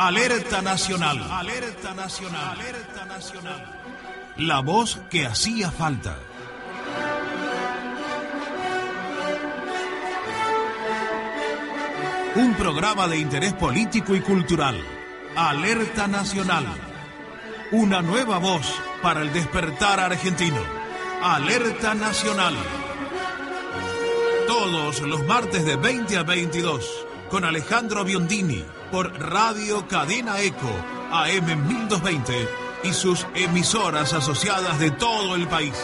Alerta Nacional. Alerta Nacional. Alerta Nacional. La voz que hacía falta. Un programa de interés político y cultural. Alerta Nacional. Una nueva voz para el despertar argentino. Alerta Nacional. Todos los martes de 20 a 22 con Alejandro Biondini por Radio Cadena Eco AM 1220 y sus emisoras asociadas de todo el país.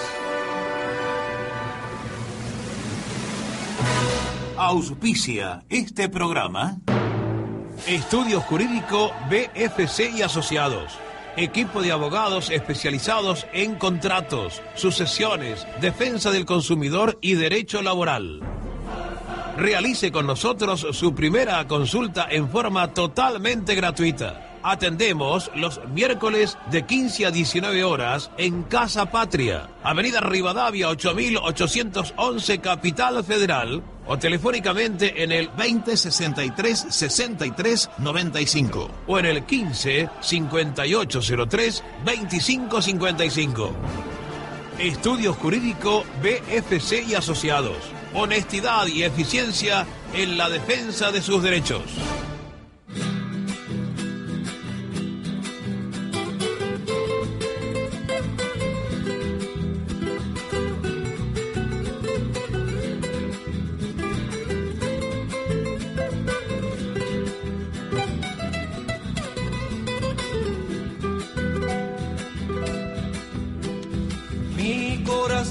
Auspicia este programa. Estudio Jurídico BFC y Asociados. Equipo de abogados especializados en contratos, sucesiones, defensa del consumidor y derecho laboral. Realice con nosotros su primera consulta en forma totalmente gratuita. Atendemos los miércoles de 15 a 19 horas en Casa Patria, Avenida Rivadavia 8811 Capital Federal o telefónicamente en el 2063 63 95 o en el 15 5803 2555. Estudio Jurídico BFC y Asociados. Honestidad y eficiencia en la defensa de sus derechos.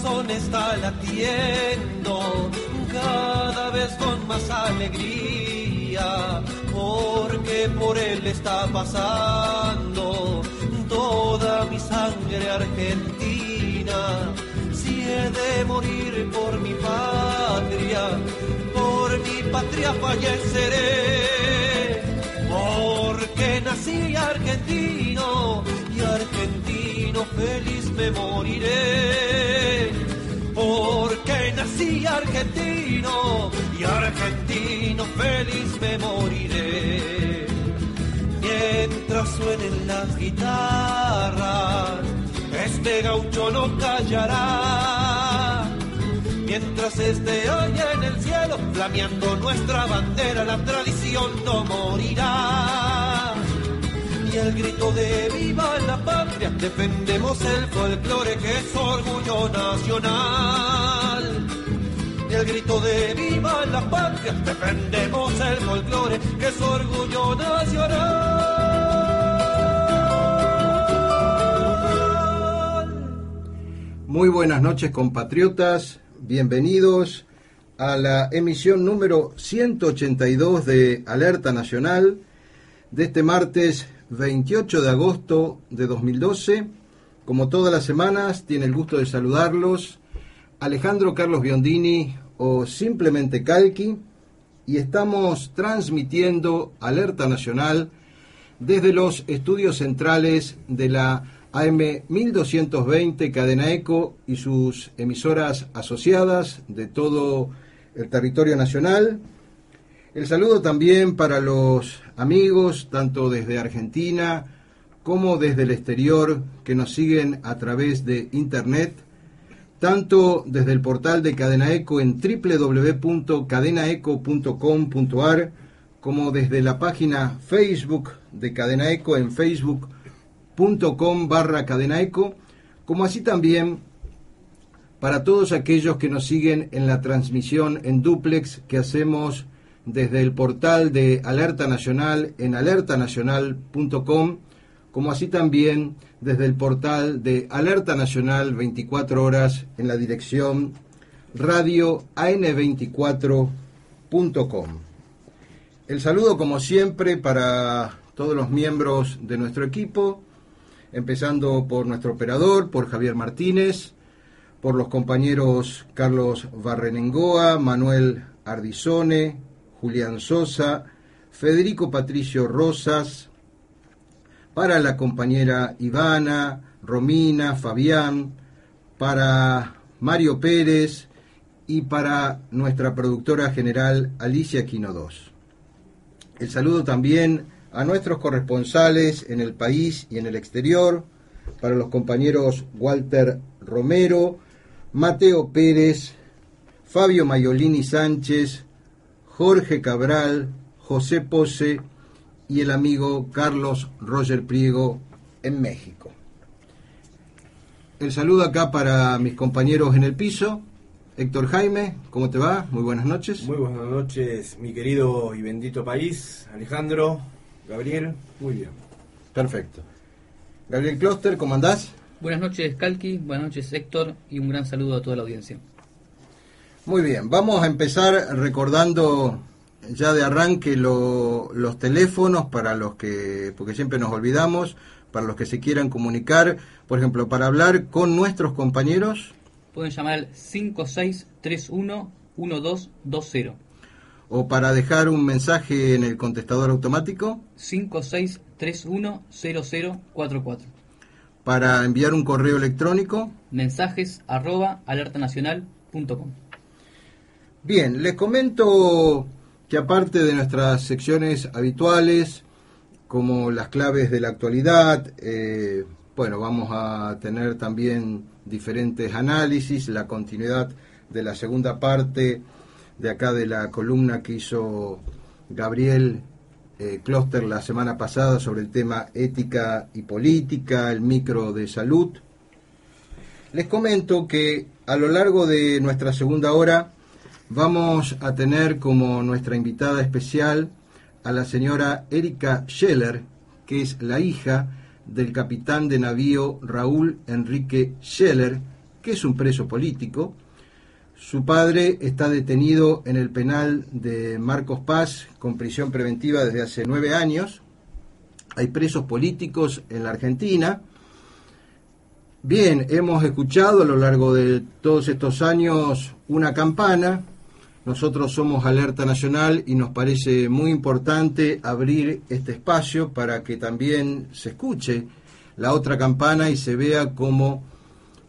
Corazón está latiendo cada vez con más alegría, porque por él está pasando toda mi sangre argentina. Si he de morir por mi patria, por mi patria falleceré, porque nací argentino argentino feliz me moriré. Porque nací argentino y argentino feliz me moriré. Mientras suenen las guitarras, este gaucho no callará. Mientras esté hoy en el cielo, flameando nuestra bandera, la tradición no morirá y el grito de viva la patria, defendemos el folclore que es orgullo nacional. Y el grito de viva la patria, defendemos el folclore que es orgullo nacional. Muy buenas noches compatriotas, bienvenidos a la emisión número 182 de Alerta Nacional de este martes 28 de agosto de 2012. Como todas las semanas, tiene el gusto de saludarlos Alejandro Carlos Biondini o simplemente Calqui y estamos transmitiendo Alerta Nacional desde los estudios centrales de la AM 1220 Cadena Eco y sus emisoras asociadas de todo el territorio nacional. El saludo también para los amigos, tanto desde Argentina como desde el exterior, que nos siguen a través de Internet, tanto desde el portal de Cadena Eco en www.cadenaeco.com.ar, como desde la página Facebook de Cadena Eco en facebook.com barra como así también para todos aquellos que nos siguen en la transmisión en duplex que hacemos desde el portal de Alerta Nacional en alertanacional.com, como así también desde el portal de Alerta Nacional 24 horas en la dirección radioan24.com. El saludo como siempre para todos los miembros de nuestro equipo, empezando por nuestro operador, por Javier Martínez, por los compañeros Carlos Barrenengoa, Manuel Ardizone, Julián Sosa, Federico Patricio Rosas, para la compañera Ivana, Romina, Fabián, para Mario Pérez y para nuestra productora general Alicia Quino 2. El saludo también a nuestros corresponsales en el país y en el exterior, para los compañeros Walter Romero, Mateo Pérez, Fabio Mayolini Sánchez, Jorge Cabral, José Pose y el amigo Carlos Roger Priego en México. El saludo acá para mis compañeros en el piso. Héctor Jaime, ¿cómo te va? Muy buenas noches. Muy buenas noches, mi querido y bendito país. Alejandro, Gabriel, muy bien. Perfecto. Gabriel Kloster, ¿cómo andás? Buenas noches, Calqui. Buenas noches, Héctor. Y un gran saludo a toda la audiencia. Muy bien, vamos a empezar recordando ya de arranque los teléfonos para los que, porque siempre nos olvidamos, para los que se quieran comunicar, por ejemplo, para hablar con nuestros compañeros. Pueden llamar al 5631-1220. O para dejar un mensaje en el contestador automático. 5631-0044. Para enviar un correo electrónico. Mensajes arroba alertanacional.com. Bien, les comento que aparte de nuestras secciones habituales, como las claves de la actualidad, eh, bueno, vamos a tener también diferentes análisis, la continuidad de la segunda parte de acá de la columna que hizo Gabriel eh, Kloster la semana pasada sobre el tema ética y política, el micro de salud. Les comento que a lo largo de nuestra segunda hora vamos a tener como nuestra invitada especial a la señora Erika Scheller, que es la hija del capitán de navío Raúl Enrique Scheller, que es un preso político. Su padre está detenido en el penal de Marcos Paz con prisión preventiva desde hace nueve años. Hay presos políticos en la Argentina. Bien, hemos escuchado a lo largo de todos estos años una campana nosotros somos Alerta Nacional y nos parece muy importante abrir este espacio para que también se escuche la otra campana y se vea cómo,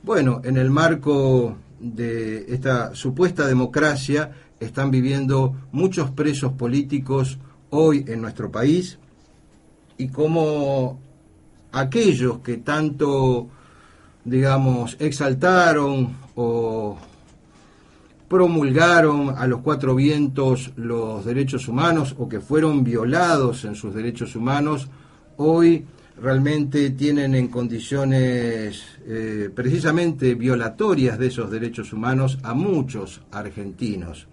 bueno, en el marco de esta supuesta democracia están viviendo muchos presos políticos hoy en nuestro país y cómo aquellos que tanto, digamos, exaltaron o promulgaron a los cuatro vientos los derechos humanos o que fueron violados en sus derechos humanos, hoy realmente tienen en condiciones eh, precisamente violatorias de esos derechos humanos a muchos argentinos.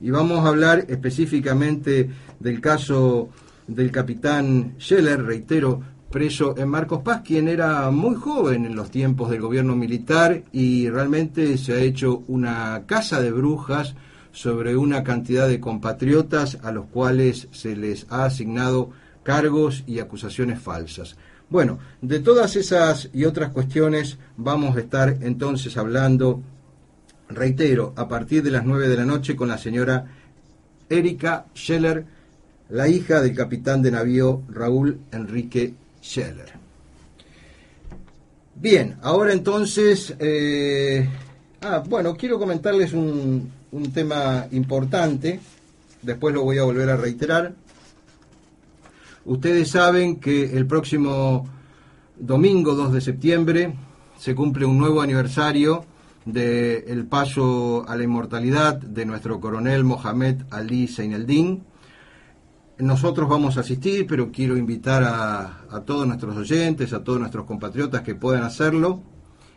Y vamos a hablar específicamente del caso del capitán Scheller, reitero, preso en Marcos Paz, quien era muy joven en los tiempos del gobierno militar y realmente se ha hecho una casa de brujas sobre una cantidad de compatriotas a los cuales se les ha asignado cargos y acusaciones falsas. Bueno, de todas esas y otras cuestiones vamos a estar entonces hablando, reitero, a partir de las nueve de la noche con la señora Erika Scheller, la hija del capitán de navío Raúl Enrique Scheller. Bien, ahora entonces, eh, ah, bueno, quiero comentarles un, un tema importante, después lo voy a volver a reiterar. Ustedes saben que el próximo domingo 2 de septiembre se cumple un nuevo aniversario del paso a la inmortalidad de nuestro coronel Mohamed Ali Seineldin, nosotros vamos a asistir, pero quiero invitar a, todos nuestros oyentes, a todos nuestros compatriotas que puedan hacerlo,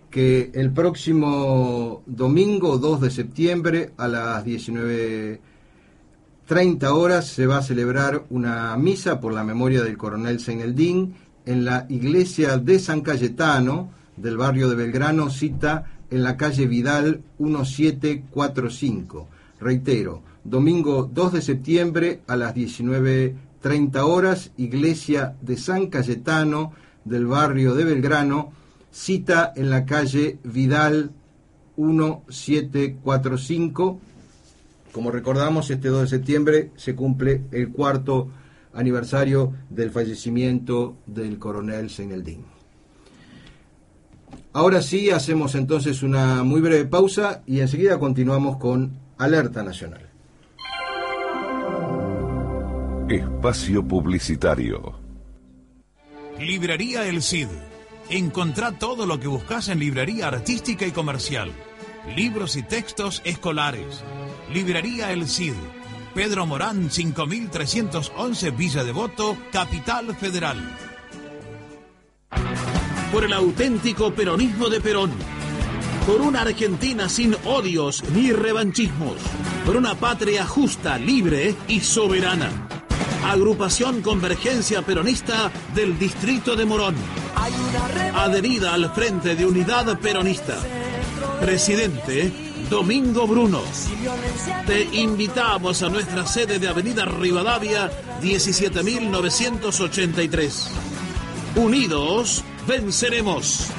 que el próximo domingo 2 de septiembre a las 19.30 horas se va a celebrar una misa por la memoria del coronel Seneldín en la iglesia de San Cayetano del barrio de Belgrano, cita en la calle Vidal 1745. Reitero, domingo 2 de septiembre a las 19.30 horas, iglesia de San Cayetano del barrio de Belgrano, cita en la calle Vidal 1745. Como recordamos, este 2 de septiembre se cumple el cuarto aniversario del fallecimiento del coronel Seineldín. Ahora sí, hacemos entonces una muy breve pausa y enseguida continuamos con Alerta Nacional. Espacio Publicitario. Librería El Cid. Encontrá todo lo que buscas en librería artística y comercial. Libros y textos escolares. Librería El Cid. Pedro Morán 5311 Villa Devoto, Capital Federal. Por el auténtico peronismo de Perón. Por una Argentina sin odios ni revanchismos. Por una patria justa, libre y soberana. Agrupación Convergencia Peronista del Distrito de Morón. Adherida al Frente de Unidad Peronista. Presidente Domingo Bruno. Te invitamos a nuestra sede de Avenida Rivadavia 17983. Unidos venceremos.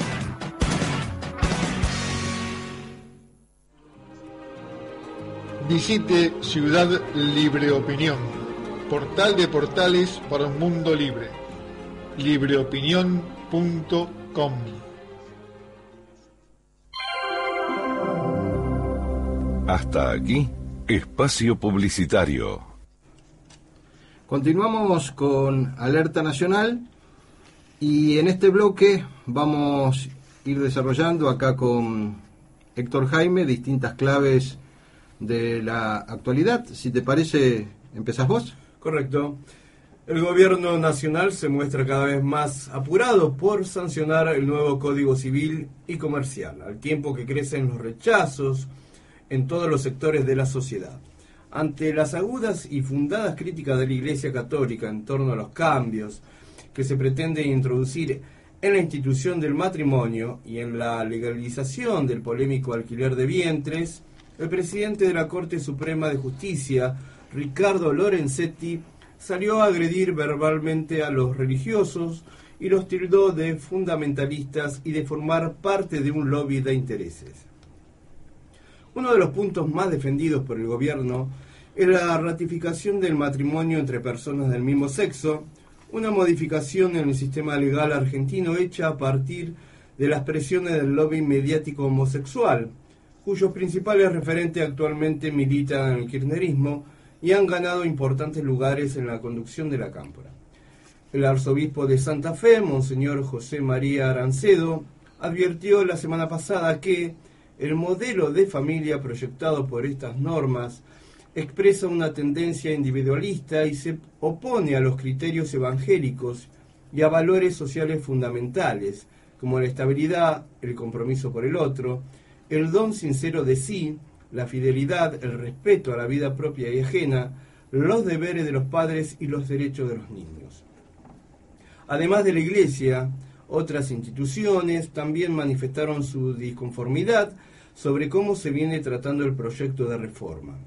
Visite Ciudad Libre Opinión, portal de portales para un mundo libre. libreopinión.com Hasta aquí, espacio publicitario. Continuamos con Alerta Nacional y en este bloque vamos a ir desarrollando acá con Héctor Jaime distintas claves de la actualidad. Si te parece, empezás vos. Correcto. El gobierno nacional se muestra cada vez más apurado por sancionar el nuevo Código Civil y Comercial, al tiempo que crecen los rechazos en todos los sectores de la sociedad. Ante las agudas y fundadas críticas de la Iglesia Católica en torno a los cambios que se pretende introducir en la institución del matrimonio y en la legalización del polémico alquiler de vientres, el presidente de la Corte Suprema de Justicia, Ricardo Lorenzetti, salió a agredir verbalmente a los religiosos y los tildó de fundamentalistas y de formar parte de un lobby de intereses. Uno de los puntos más defendidos por el gobierno es la ratificación del matrimonio entre personas del mismo sexo, una modificación en el sistema legal argentino hecha a partir de las presiones del lobby mediático homosexual, cuyos principales referentes actualmente militan en el kirchnerismo y han ganado importantes lugares en la conducción de la cámpora. El arzobispo de Santa Fe, Monseñor José María Arancedo, advirtió la semana pasada que el modelo de familia proyectado por estas normas expresa una tendencia individualista y se opone a los criterios evangélicos y a valores sociales fundamentales, como la estabilidad, el compromiso por el otro, el don sincero de sí, la fidelidad, el respeto a la vida propia y ajena, los deberes de los padres y los derechos de los niños. Además de la Iglesia, otras instituciones también manifestaron su disconformidad sobre cómo se viene tratando el proyecto de reforma.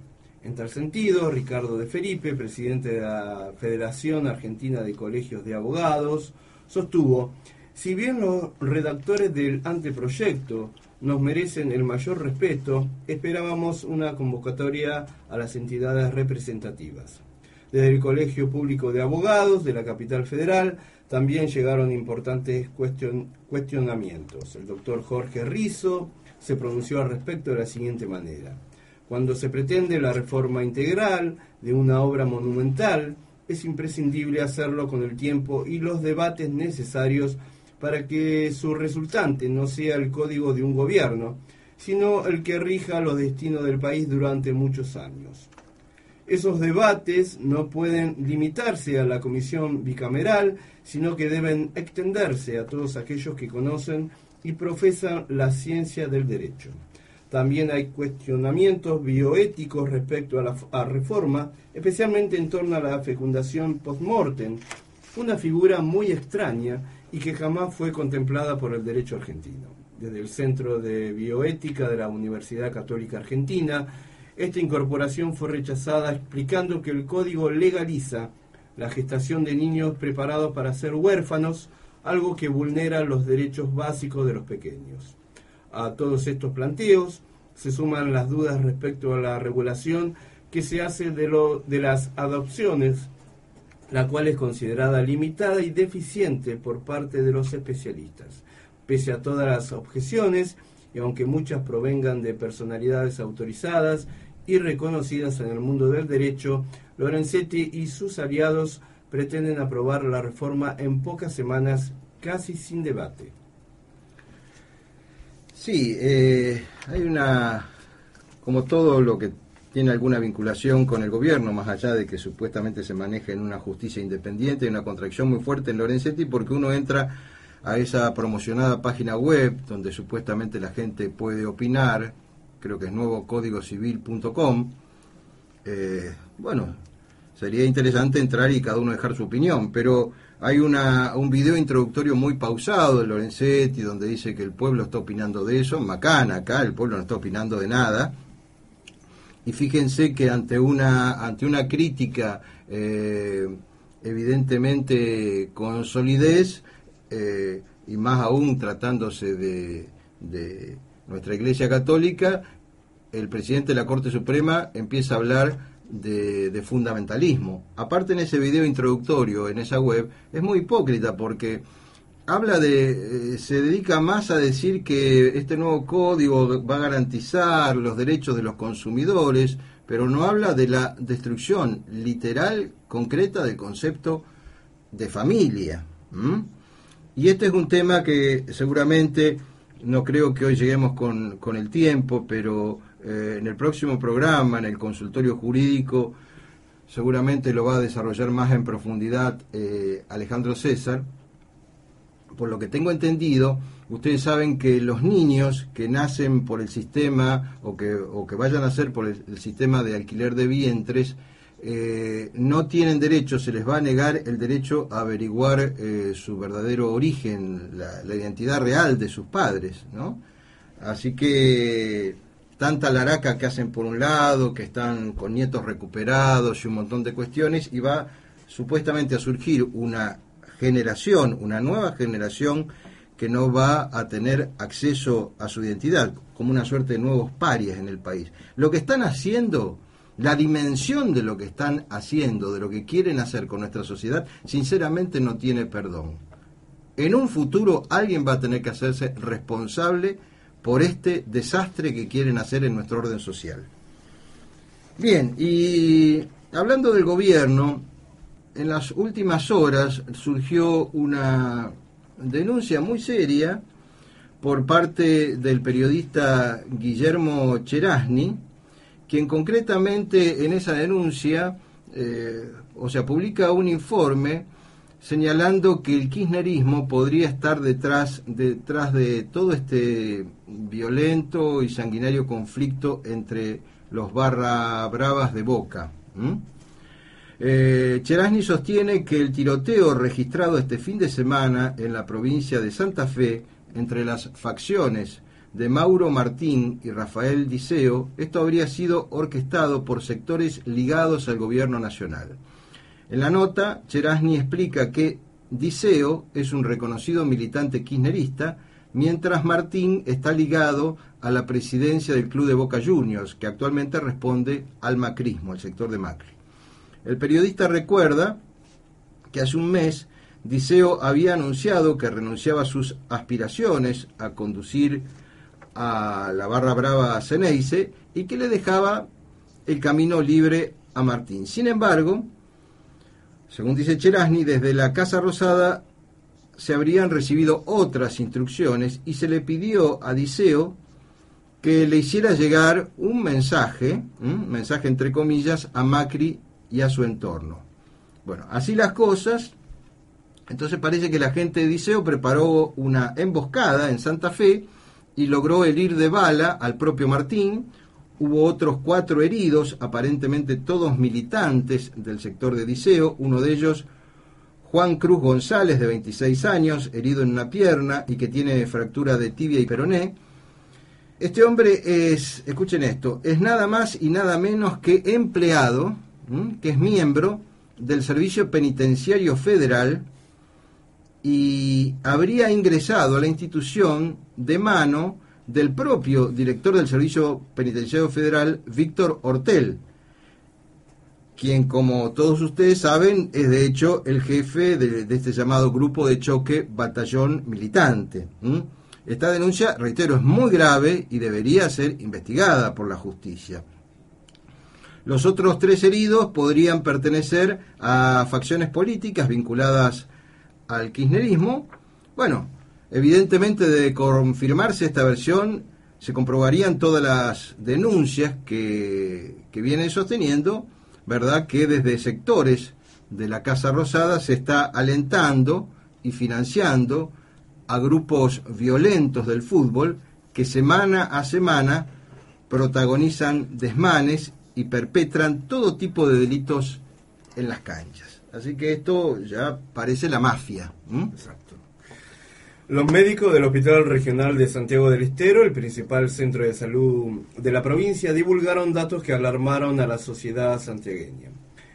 En tal sentido, Ricardo de Felipe, presidente de la Federación Argentina de Colegios de Abogados, sostuvo, si bien los redactores del anteproyecto nos merecen el mayor respeto, esperábamos una convocatoria a las entidades representativas. Desde el Colegio Público de Abogados de la capital federal también llegaron importantes cuestionamientos. El doctor Jorge Rizo se pronunció al respecto de la siguiente manera. Cuando se pretende la reforma integral de una obra monumental, es imprescindible hacerlo con el tiempo y los debates necesarios para que su resultante no sea el código de un gobierno, sino el que rija los destinos del país durante muchos años. Esos debates no pueden limitarse a la comisión bicameral, sino que deben extenderse a todos aquellos que conocen y profesan la ciencia del derecho. También hay cuestionamientos bioéticos respecto a la reforma, especialmente en torno a la fecundación post-mortem, una figura muy extraña y que jamás fue contemplada por el derecho argentino. Desde el Centro de Bioética de la Universidad Católica Argentina, esta incorporación fue rechazada explicando que el código legaliza la gestación de niños preparados para ser huérfanos algo que vulnera los derechos básicos de los pequeños. A todos estos planteos se suman las dudas respecto a la regulación que se hace de, lo, de las adopciones, la cual es considerada limitada y deficiente por parte de los especialistas. Pese a todas las objeciones, y aunque muchas provengan de personalidades autorizadas y reconocidas en el mundo del derecho, Lorenzetti y sus aliados pretenden aprobar la reforma en pocas semanas, casi sin debate. Sí, eh, hay una, como todo lo que tiene alguna vinculación con el gobierno, más allá de que supuestamente se maneja en una justicia independiente, una contracción muy fuerte en Lorenzetti porque uno entra a esa promocionada página web donde supuestamente la gente puede opinar, creo que es nuevocódigocivil.com. Eh, bueno, sería interesante entrar y cada uno dejar su opinión, pero hay una, un video introductorio muy pausado de Lorenzetti donde dice que el pueblo está opinando de eso, macana acá, el pueblo no está opinando de nada. Y fíjense que ante una, ante una crítica eh, evidentemente con solidez, eh, y más aún tratándose de, de nuestra Iglesia Católica, el presidente de la Corte Suprema empieza a hablar de, fundamentalismo. Aparte en ese video introductorio, en esa web, es muy hipócrita porque habla de, eh, se dedica más a decir que este nuevo código va a garantizar los derechos de los consumidores, pero no habla de la destrucción literal, concreta del concepto de familia. Y este es un tema que seguramente no creo que hoy lleguemos con, con el tiempo, pero eh, en el próximo programa, en el consultorio jurídico, seguramente lo va a desarrollar más en profundidad eh, Alejandro César. Por lo que tengo entendido, ustedes saben que los niños que nacen por el sistema o que, o que vayan a nacer por el, sistema de alquiler de vientres, eh, no tienen derecho, se les va a negar el derecho a averiguar su verdadero origen, la, la, identidad real de sus padres, ¿no? Así que tanta laraca que hacen por un lado, que están con nietos recuperados y un montón de cuestiones, y va supuestamente a surgir una generación, una nueva generación que no va a tener acceso a su identidad, como una suerte de nuevos parias en el país. Lo que están haciendo, la dimensión de lo que están haciendo, de lo que quieren hacer con nuestra sociedad, sinceramente no tiene perdón. En un futuro alguien va a tener que hacerse responsable por este desastre que quieren hacer en nuestro orden social. Bien, y hablando del gobierno, en las últimas horas surgió una denuncia muy seria por parte del periodista Guillermo Cherasni, quien concretamente en esa denuncia, eh, o sea, publica un informe señalando que el kirchnerismo podría estar detrás, detrás de todo este violento y sanguinario conflicto entre los barra bravas de Boca. Eh, sostiene que el tiroteo registrado este fin de semana en la provincia de Santa Fe entre las facciones de Mauro Martín y Rafael Diceo, esto habría sido orquestado por sectores ligados al gobierno nacional. En la nota, Cherasni explica que Diceo es un reconocido militante kirchnerista, mientras Martín está ligado a la presidencia del Club de Boca Juniors, que actualmente responde al macrismo, al sector de Macri. El periodista recuerda que hace un mes Diceo había anunciado que renunciaba a sus aspiraciones a conducir a la barra brava Ceneice y que le dejaba el camino libre a Martín. Sin embargo, según dice Cherasni, desde la Casa Rosada se habrían recibido otras instrucciones y se le pidió a Diceo que le hiciera llegar un mensaje, un mensaje entre comillas, a Macri y a su entorno. Bueno, así las cosas, entonces parece que la gente de Diceo preparó una emboscada en Santa Fe y logró herir de bala al propio Martín, Hubo otros cuatro heridos, aparentemente todos militantes del sector de Diceo, uno de ellos Juan Cruz González, de 26 años, herido en una pierna y que tiene fractura de tibia y peroné. Este hombre es, escuchen esto, es nada más y nada menos que empleado, que es miembro del Servicio Penitenciario Federal y habría ingresado a la institución de mano del propio director del Servicio Penitenciario Federal, Víctor Hortel, quien como todos ustedes saben es de hecho el jefe de, este llamado grupo de choque batallón militante. Esta denuncia, reitero, es muy grave y debería ser investigada por la justicia. Los otros tres heridos podrían pertenecer a facciones políticas vinculadas al kirchnerismo. Bueno, evidentemente de confirmarse esta versión, se comprobarían todas las denuncias que, que vienen sosteniendo, ¿verdad? Que desde sectores de la Casa Rosada se está alentando y financiando a grupos violentos del fútbol que semana a semana protagonizan desmanes y perpetran todo tipo de delitos en las canchas. Así que esto ya parece la mafia. Exacto. Los médicos del Hospital Regional de Santiago del Estero, el principal centro de salud de la provincia, divulgaron datos que alarmaron a la sociedad santiagueña.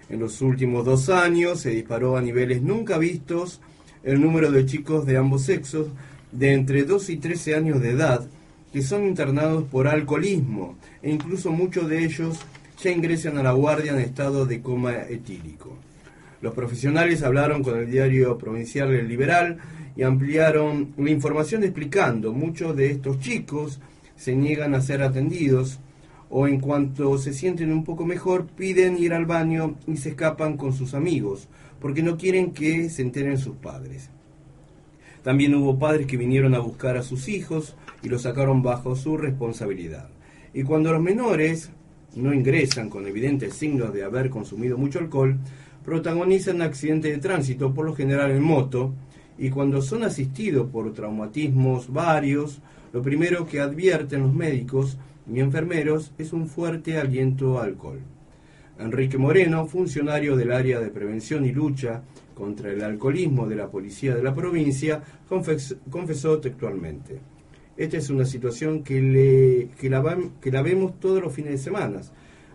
En los últimos dos años se disparó a niveles nunca vistos el número de chicos de ambos sexos de entre 2 y 13 años de edad que son internados por alcoholismo e incluso muchos de ellos ya ingresan a la guardia en estado de coma etílico. Los profesionales hablaron con el diario provincial El Liberal y ampliaron la información explicando muchos de estos chicos se niegan a ser atendidos o en cuanto se sienten un poco mejor piden ir al baño y se escapan con sus amigos porque no quieren que se enteren sus padres. También hubo padres que vinieron a buscar a sus hijos y los sacaron bajo su responsabilidad. Y cuando los menores no ingresan con evidentes signos de haber consumido mucho alcohol, protagonizan accidentes de tránsito, por lo general en moto, y cuando son asistidos por traumatismos varios, lo primero que advierten los médicos y enfermeros es un fuerte aliento alcohol. Enrique Moreno, funcionario del área de prevención y lucha contra el alcoholismo de la policía de la provincia, confesó textualmente. Esta es una situación que, le, que, la, que la vemos todos los fines de semana,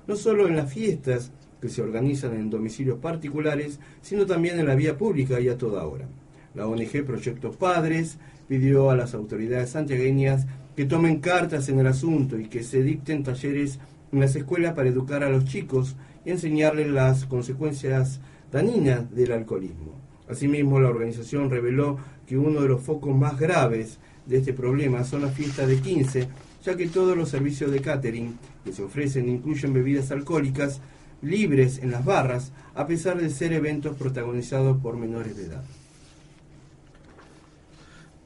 no solo en las fiestas que se organizan en domicilios particulares, sino también en la vía pública y a toda hora. La ONG Proyectos Padres pidió a las autoridades santiagueñas que tomen cartas en el asunto y que se dicten talleres en las escuelas para educar a los chicos y enseñarles las consecuencias dañinas del alcoholismo. Asimismo, la organización reveló que uno de los focos más graves de este problema son las fiestas de 15, ya que todos los servicios de catering que se ofrecen incluyen bebidas alcohólicas libres en las barras, a pesar de ser eventos protagonizados por menores de edad.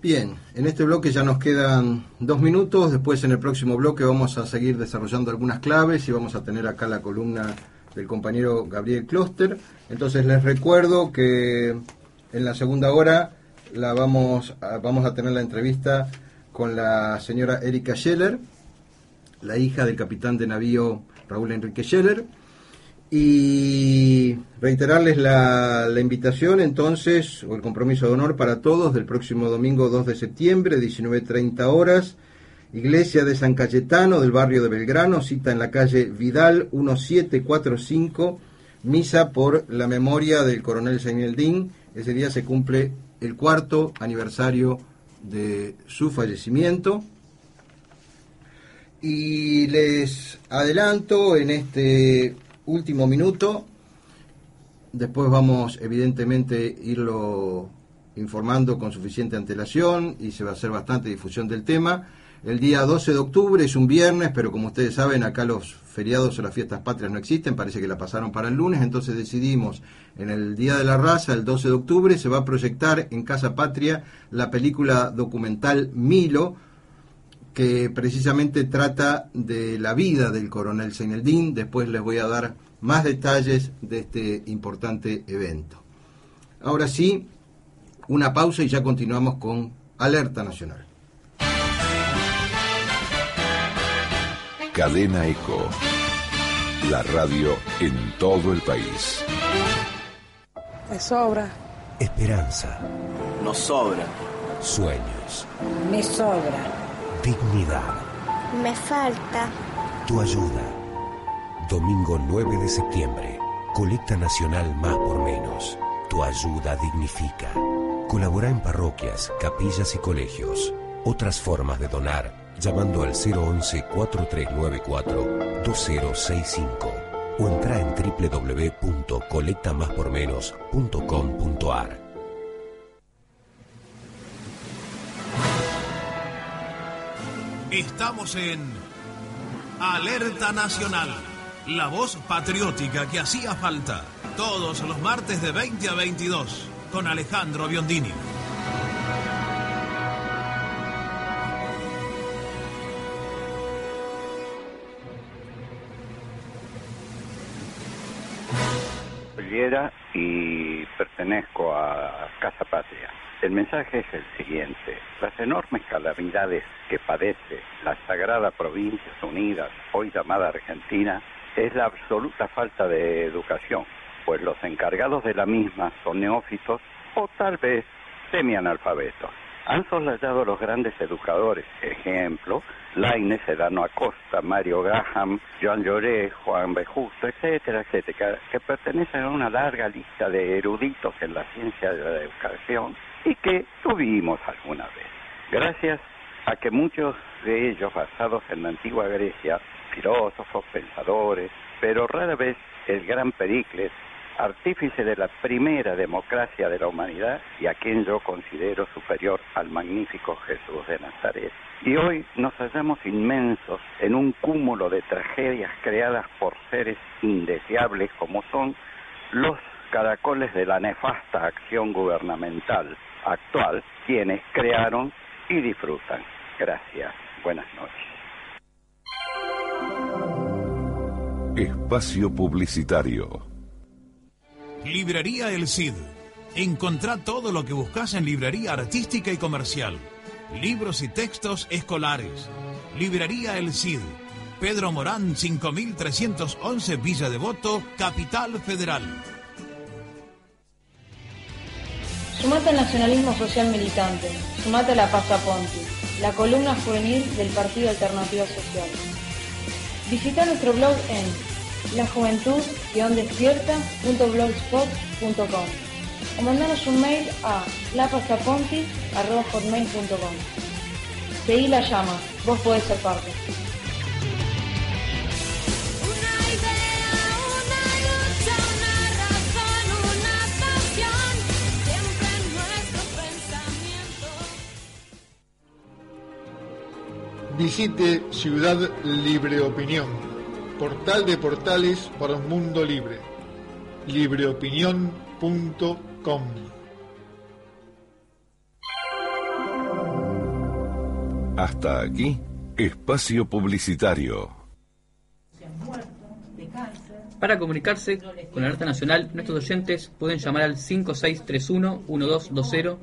Bien, en este bloque ya nos quedan dos minutos, después en el próximo bloque vamos a seguir desarrollando algunas claves y vamos a tener acá la columna del compañero Gabriel Kloster. Entonces les recuerdo que en la segunda hora la vamos a, vamos a tener la entrevista con la señora Erika Scheller, la hija del capitán de navío Raúl Enrique Scheller. Y reiterarles la, invitación entonces, o el compromiso de honor para todos del próximo domingo 2 de septiembre, 19.30 horas, Iglesia de San Cayetano del barrio de Belgrano, cita en la calle Vidal 1745, misa por la memoria del coronel Señeldín. Ese día se cumple el cuarto aniversario de su fallecimiento. Y les adelanto en este último minuto, después vamos evidentemente irlo informando con suficiente antelación y se va a hacer bastante difusión del tema. El día 12 de octubre es un viernes, pero como ustedes saben, acá los feriados o las fiestas patrias no existen, parece que la pasaron para el lunes, entonces decidimos en el Día de la Raza, el 12 de octubre, se va a proyectar en Casa Patria la película documental Milo, que precisamente trata de la vida del coronel Seineldín. Después les voy a dar más detalles de este importante evento. Ahora sí, una pausa y ya continuamos con Alerta Nacional. Cadena Eco. La radio en todo el país. Me sobra. Esperanza. Nos sobra. Sueños. Me sobra. Dignidad. Me falta. Tu ayuda. Domingo 9 de septiembre. Colecta Nacional Más por Menos. Tu ayuda dignifica. Colabora en parroquias, capillas y colegios. Otras formas de donar llamando al 011-4394-2065 o entra en www.colectamáspormenos.com.ar. Estamos en Alerta Nacional, la voz patriótica que hacía falta, todos los martes de 20 a 22, con Alejandro Biondini. Y pertenezco a Casa Patria. El mensaje es el siguiente. Las enormes calamidades que padece la Sagrada Provincias Unidas, hoy llamada Argentina, es la absoluta falta de educación, pues los encargados de la misma son neófitos o tal vez semianalfabetos. Han soslayado los grandes educadores, ejemplo, Laine, Sedano Acosta, Mario Graham, Joan Lloré, Juan B. Justo, etcétera, etcétera, que pertenecen a una larga lista de eruditos en la ciencia de la educación y que tuvimos alguna vez. Gracias a que muchos de ellos, basados en la antigua Grecia, filósofos, pensadores, pero rara vez el gran Pericles, artífice de la primera democracia de la humanidad y a quien yo considero superior al magnífico Jesús de Nazaret. Y hoy nos hallamos inmensos en un cúmulo de tragedias creadas por seres indeseables como son los caracoles de la nefasta acción gubernamental actual, quienes crearon y disfrutan. Gracias. Buenas noches. Espacio Publicitario Librería El Cid. Encontrá todo lo que buscas en librería artística y comercial. Libros y textos escolares. Librería El Cid. Pedro Morán 5311 Villa Devoto, Capital Federal. Sumate al nacionalismo social militante. Sumate a la Pasta Ponti, la columna juvenil del Partido Alternativa Social. Visita nuestro blog en la juventud despierta.blogspot.com o mandanos un mail a lapastaponti.com. Seguí la llama, vos podés ser parte. Visite Ciudad Libre Opinión portal de portales para un mundo libre. libreopinión.com Hasta aquí, espacio publicitario. Para comunicarse con la Alerta Nacional, nuestros oyentes pueden llamar al 5631-1220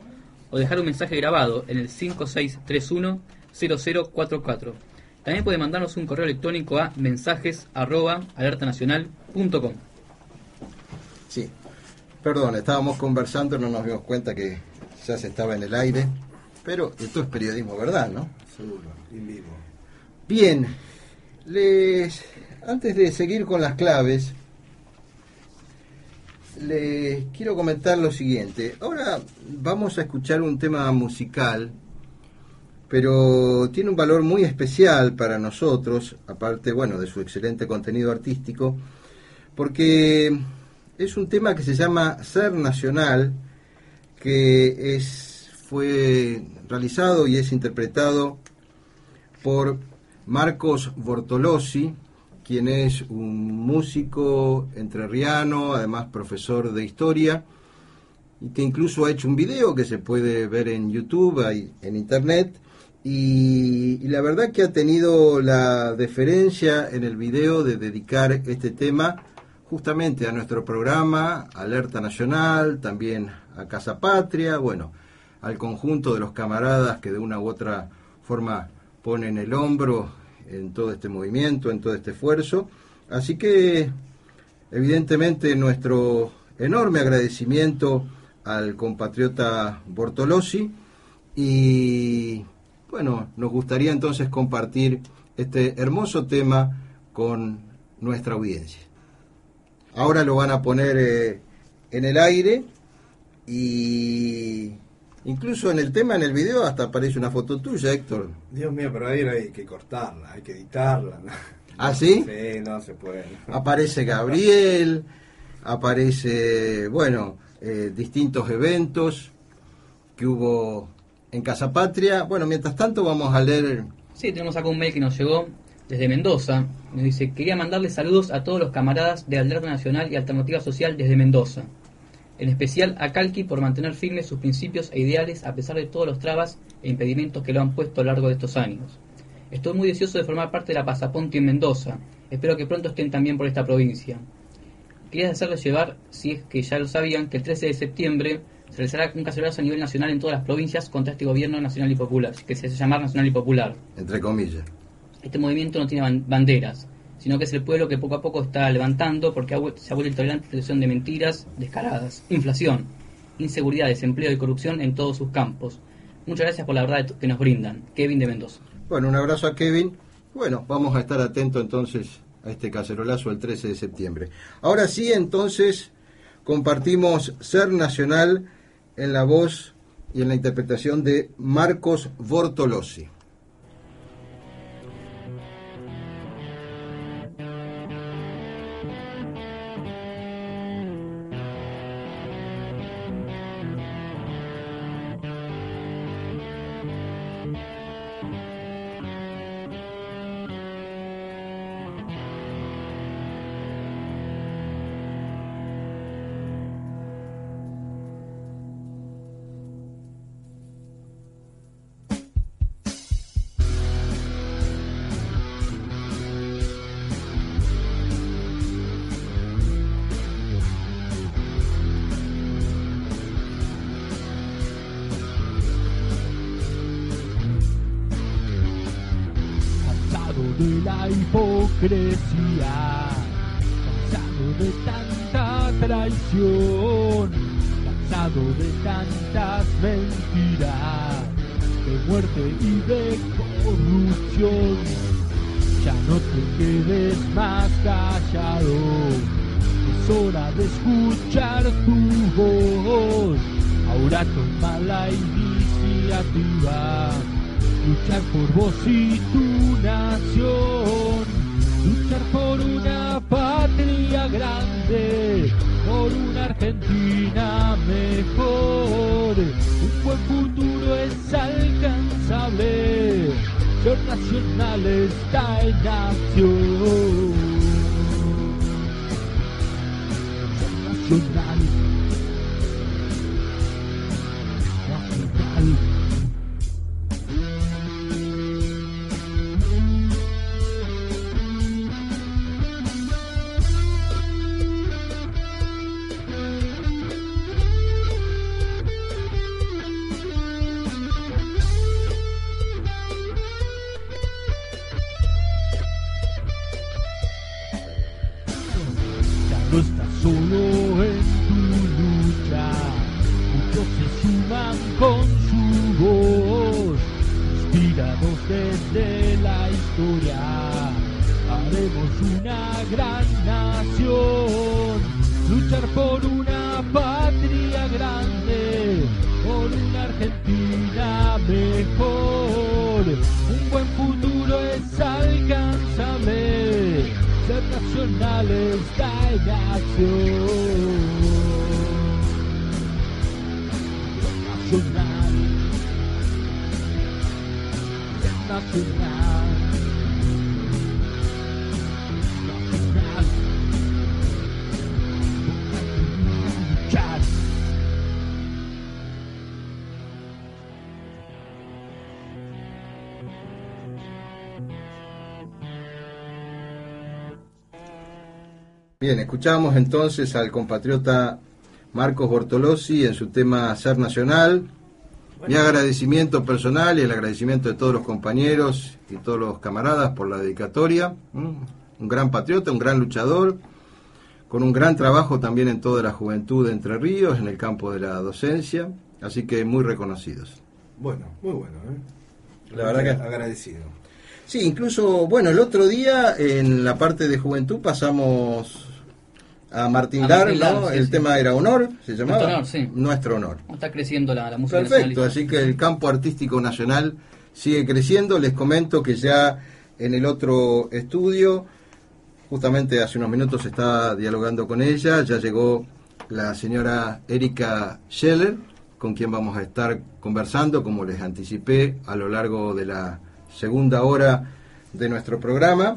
o dejar un mensaje grabado en el 5631-0044. También puede mandarnos un correo electrónico a mensajes arroba alertanacional.com. Sí, perdón, estábamos conversando, no nos dimos cuenta que ya se estaba en el aire, pero esto es periodismo, ¿verdad? ¿no? Seguro, en vivo. Bien, les, antes de seguir con las claves, les quiero comentar lo siguiente. Ahora vamos a escuchar un tema musical pero tiene un valor muy especial para nosotros, aparte, bueno, de su excelente contenido artístico, porque es un tema que se llama Ser Nacional, que es, fue realizado y es interpretado por Marcos Bortolossi, quien es un músico entrerriano, además profesor de historia, y que incluso ha hecho un video que se puede ver en YouTube, en Internet, y, la verdad que ha tenido la deferencia en el video de dedicar este tema justamente a nuestro programa, Alerta Nacional, también a Casa Patria, bueno, al conjunto de los camaradas que de una u otra forma ponen el hombro en todo este movimiento, en todo este esfuerzo. Así que, evidentemente, nuestro enorme agradecimiento al compatriota Bortolosi y bueno, nos gustaría entonces compartir este hermoso tema con nuestra audiencia. Ahora lo van a poner eh, en el aire y Incluso en el tema, en el video, hasta aparece una foto tuya, Héctor. Dios mío, pero ahí hay que cortarla, hay que editarla. ¿no? ¿Ah, sí? Sí, no se puede. Aparece Gabriel, aparece, bueno, eh, distintos eventos que hubo en Casa Patria. Bueno, mientras tanto vamos a leer... Sí, tenemos acá un mail que nos llegó desde Mendoza. Nos dice, quería mandarle saludos a todos los camaradas de Alerta Nacional y Alternativa Social desde Mendoza. En especial a Calqui por mantener firmes sus principios e ideales a pesar de todos los trabas e impedimentos que lo han puesto a lo largo de estos años. Estoy muy deseoso de formar parte de la Pasaponte en Mendoza. Espero que pronto estén también por esta provincia. Quería hacerles llevar, si es que ya lo sabían, que el 13 de septiembre se realizará un cacerolazo a nivel nacional en todas las provincias contra este gobierno nacional y popular, que se hace llamar nacional y popular. Entre comillas. Este movimiento no tiene ban- banderas, sino que es el pueblo que poco a poco está levantando porque se ha vuelto intolerante a la situación de mentiras descaradas, inflación, inseguridad, desempleo y corrupción en todos sus campos. Muchas gracias por la verdad que nos brindan. Kevin de Mendoza. Bueno, un abrazo a Kevin. Bueno, vamos a estar atentos entonces a este cacerolazo el 13 de septiembre. Ahora sí, entonces, compartimos Ser Nacional en la voz y en la interpretación de Marcos Bortolossi. Por Bien, escuchamos entonces al compatriota Marcos Bortolossi en su tema Ser Nacional. Mi agradecimiento personal y el agradecimiento de todos los compañeros y todos los camaradas por la dedicatoria. ¿m? Un gran patriota, un gran luchador, con un gran trabajo también en toda la juventud de Entre Ríos, en el campo de la docencia, así que muy reconocidos. Bueno, muy bueno, ¿eh? La verdad que- Agradecido. Sí, incluso, bueno, el otro día en la parte de juventud pasamos a Martín Martín ¿no? Sí, el sí. tema era Honor, se llamaba. Nuestro honor, sí. Nuestro Honor. Está creciendo la, la música Perfecto, así que el campo artístico nacional sigue creciendo. Les comento que ya en el otro estudio, justamente hace unos minutos estaba dialogando con ella, ya llegó la señora Erika Scheller, con quien vamos a estar conversando, como les anticipé, a lo largo de la segunda hora de nuestro programa.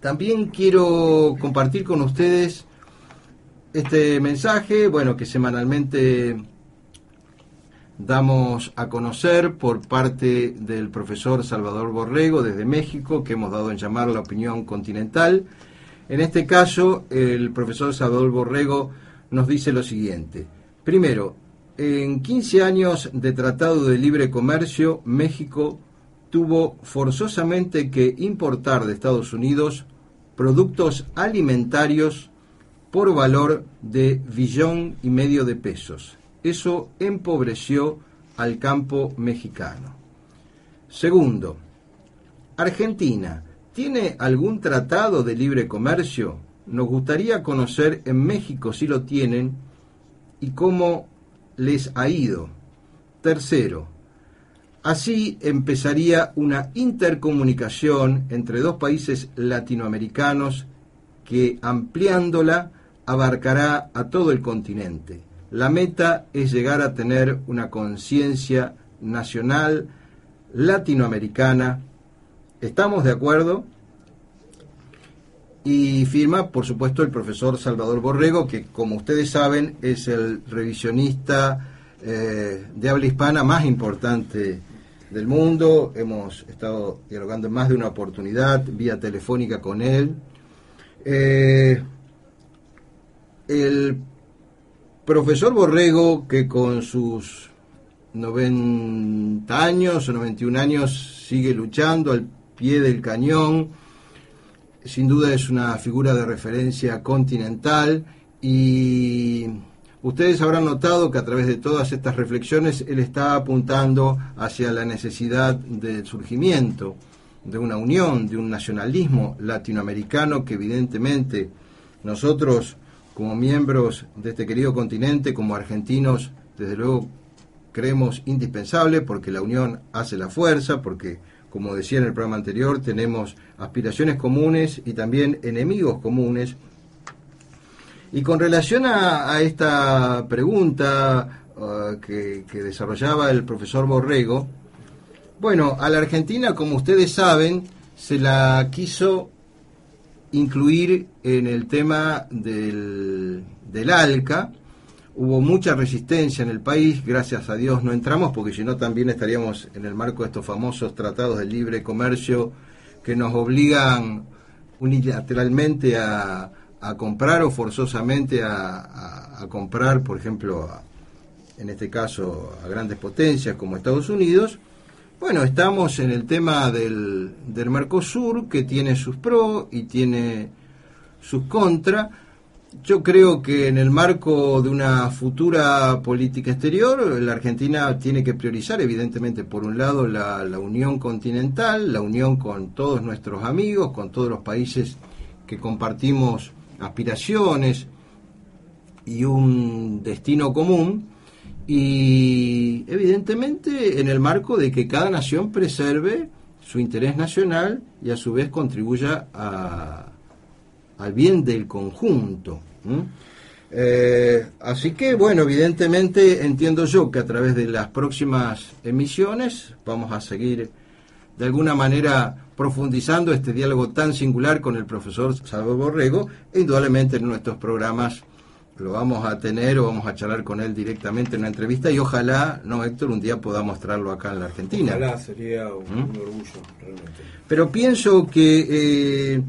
También quiero compartir con ustedes este mensaje, bueno, que semanalmente damos a conocer por parte del profesor Salvador Borrego desde México, que hemos dado en llamar la opinión continental. En este caso, el profesor Salvador Borrego nos dice lo siguiente. Primero, en 15 años de Tratado de Libre Comercio, México tuvo forzosamente que importar de Estados Unidos productos alimentarios por valor de billón y medio de pesos. Eso empobreció al campo mexicano. Segundo, Argentina, ¿tiene algún tratado de libre comercio? Nos gustaría conocer en México si lo tienen y cómo les ha ido. Tercero, así empezaría una intercomunicación entre dos países latinoamericanos que ampliándola abarcará a todo el continente. La meta es llegar a tener una conciencia nacional latinoamericana. ¿Estamos de acuerdo? Y firma, por supuesto, el profesor Salvador Borrego, que como ustedes saben es el revisionista eh, de habla hispana más importante del mundo. Hemos estado dialogando en más de una oportunidad, vía telefónica con él. Eh, el profesor Borrego, que con sus 90 años o 91 años sigue luchando al pie del cañón, sin duda es una figura de referencia continental y ustedes habrán notado que a través de todas estas reflexiones él está apuntando hacia la necesidad del surgimiento de una unión, de un nacionalismo latinoamericano que evidentemente nosotros como miembros de este querido continente, como argentinos, desde luego creemos indispensable porque la unión hace la fuerza, porque como decía en el programa anterior, tenemos aspiraciones comunes y también enemigos comunes. Y con relación a, esta pregunta uh, que, que desarrollaba el profesor Borrego, bueno, a la Argentina, como ustedes saben, se la quiso incluir en el tema del, del ALCA. Hubo mucha resistencia en el país, gracias a Dios no entramos, porque si no también estaríamos en el marco de estos famosos tratados de libre comercio que nos obligan unilateralmente a, a comprar o forzosamente a, a, comprar, por ejemplo, a, en este caso a grandes potencias como Estados Unidos. Bueno, estamos en el tema del, del Mercosur, que tiene sus pros y tiene sus contras. Yo creo que en el marco de una futura política exterior, la Argentina tiene que priorizar, evidentemente, por un lado, la, la unión continental, la unión con todos nuestros amigos, con todos los países que compartimos aspiraciones y un destino común y evidentemente en el marco de que cada nación preserve su interés nacional y a su vez contribuya al bien del conjunto. Eh, así que bueno, evidentemente entiendo yo que a través de las próximas emisiones vamos a seguir de alguna manera profundizando este diálogo tan singular con el profesor Salvador Borrego e indudablemente en nuestros programas lo vamos a tener o vamos a charlar con él directamente en una entrevista y ojalá, no Héctor, un día podamos traerlo acá en la Argentina. Ojalá, sería un, ¿Mm? un orgullo, realmente. Pero pienso que eh,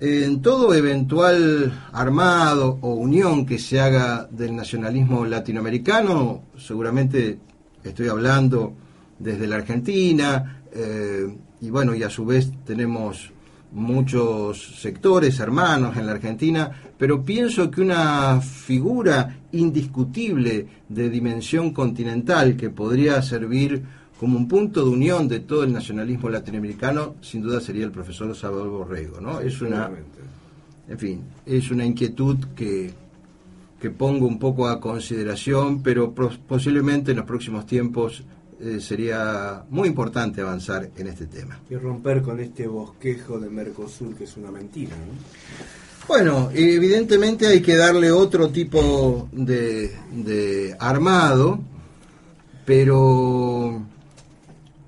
en todo eventual armado o unión que se haga del nacionalismo latinoamericano, seguramente estoy hablando desde la Argentina, eh, y bueno, y a su vez tenemos muchos sectores hermanos en la Argentina, pero pienso que una figura indiscutible de dimensión continental que podría servir como un punto de unión de todo el nacionalismo latinoamericano, sin duda sería el profesor Salvador Borrego, ¿no? Es una En fin, es una inquietud que, que pongo un poco a consideración, pero posiblemente en los próximos tiempos eh, sería muy importante avanzar en este tema. Y romper con este bosquejo de Mercosur que es una mentira, ¿no? Bueno, evidentemente hay que darle otro tipo de, de armado, pero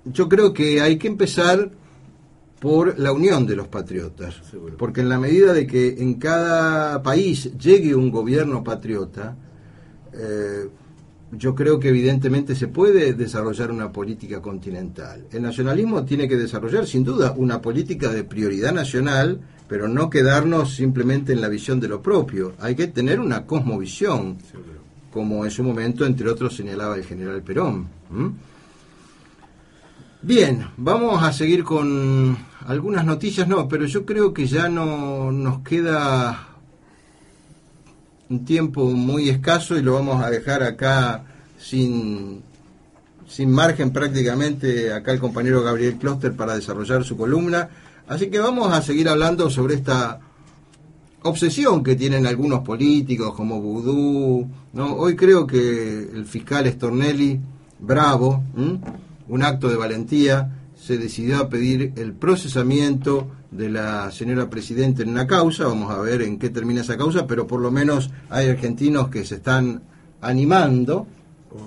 yo creo que hay que empezar por la unión de los patriotas, porque en la medida de que en cada país llegue un gobierno patriota, eh, yo creo que evidentemente se puede desarrollar una política continental. El nacionalismo tiene que desarrollar sin duda una política de prioridad nacional, pero no quedarnos simplemente en la visión de lo propio. Hay que tener una cosmovisión, como en su momento, entre otros, señalaba el general Perón. Bien, vamos a seguir con algunas noticias, no, pero yo creo que ya no nos queda un tiempo muy escaso y lo vamos a dejar acá sin, sin margen prácticamente acá el compañero Gabriel Kloster para desarrollar su columna. Así que vamos a seguir hablando sobre esta obsesión que tienen algunos políticos como Vudú. ¿no? Hoy creo que el fiscal Stornelli, bravo, un acto de valentía, se decidió a pedir el procesamiento de la señora presidenta en una causa, vamos a ver en qué termina esa causa, pero por lo menos hay argentinos que se están animando.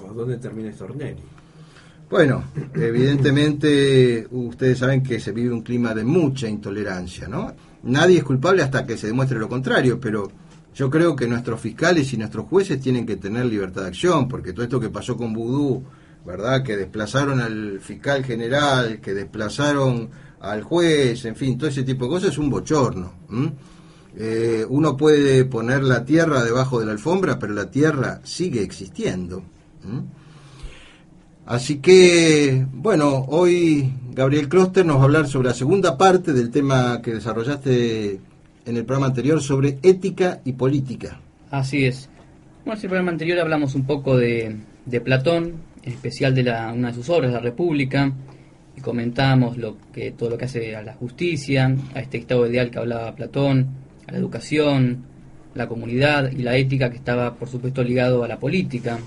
¿A dónde termina Stornelli? Bueno, evidentemente ustedes saben que se vive un clima de mucha intolerancia, ¿no? Nadie es culpable hasta que se demuestre lo contrario, pero yo creo que nuestros fiscales y nuestros jueces tienen que tener libertad de acción, porque todo esto que pasó con Vudú ¿verdad? Que desplazaron al fiscal general, que desplazaron al juez, en fin, todo ese tipo de cosas es un bochorno. Eh, uno puede poner la tierra debajo de la alfombra, pero la tierra sigue existiendo. Así que, bueno, hoy Gabriel Kloster nos va a hablar sobre la segunda parte del tema que desarrollaste en el programa anterior sobre ética y política. Así es. Bueno, en el programa anterior hablamos un poco de, de Platón, en especial de la, una de sus obras, La República, y comentamos lo que, todo lo que hace a la justicia, a este estado ideal que hablaba Platón, a la educación, la comunidad y la ética que estaba, por supuesto, ligado a la política.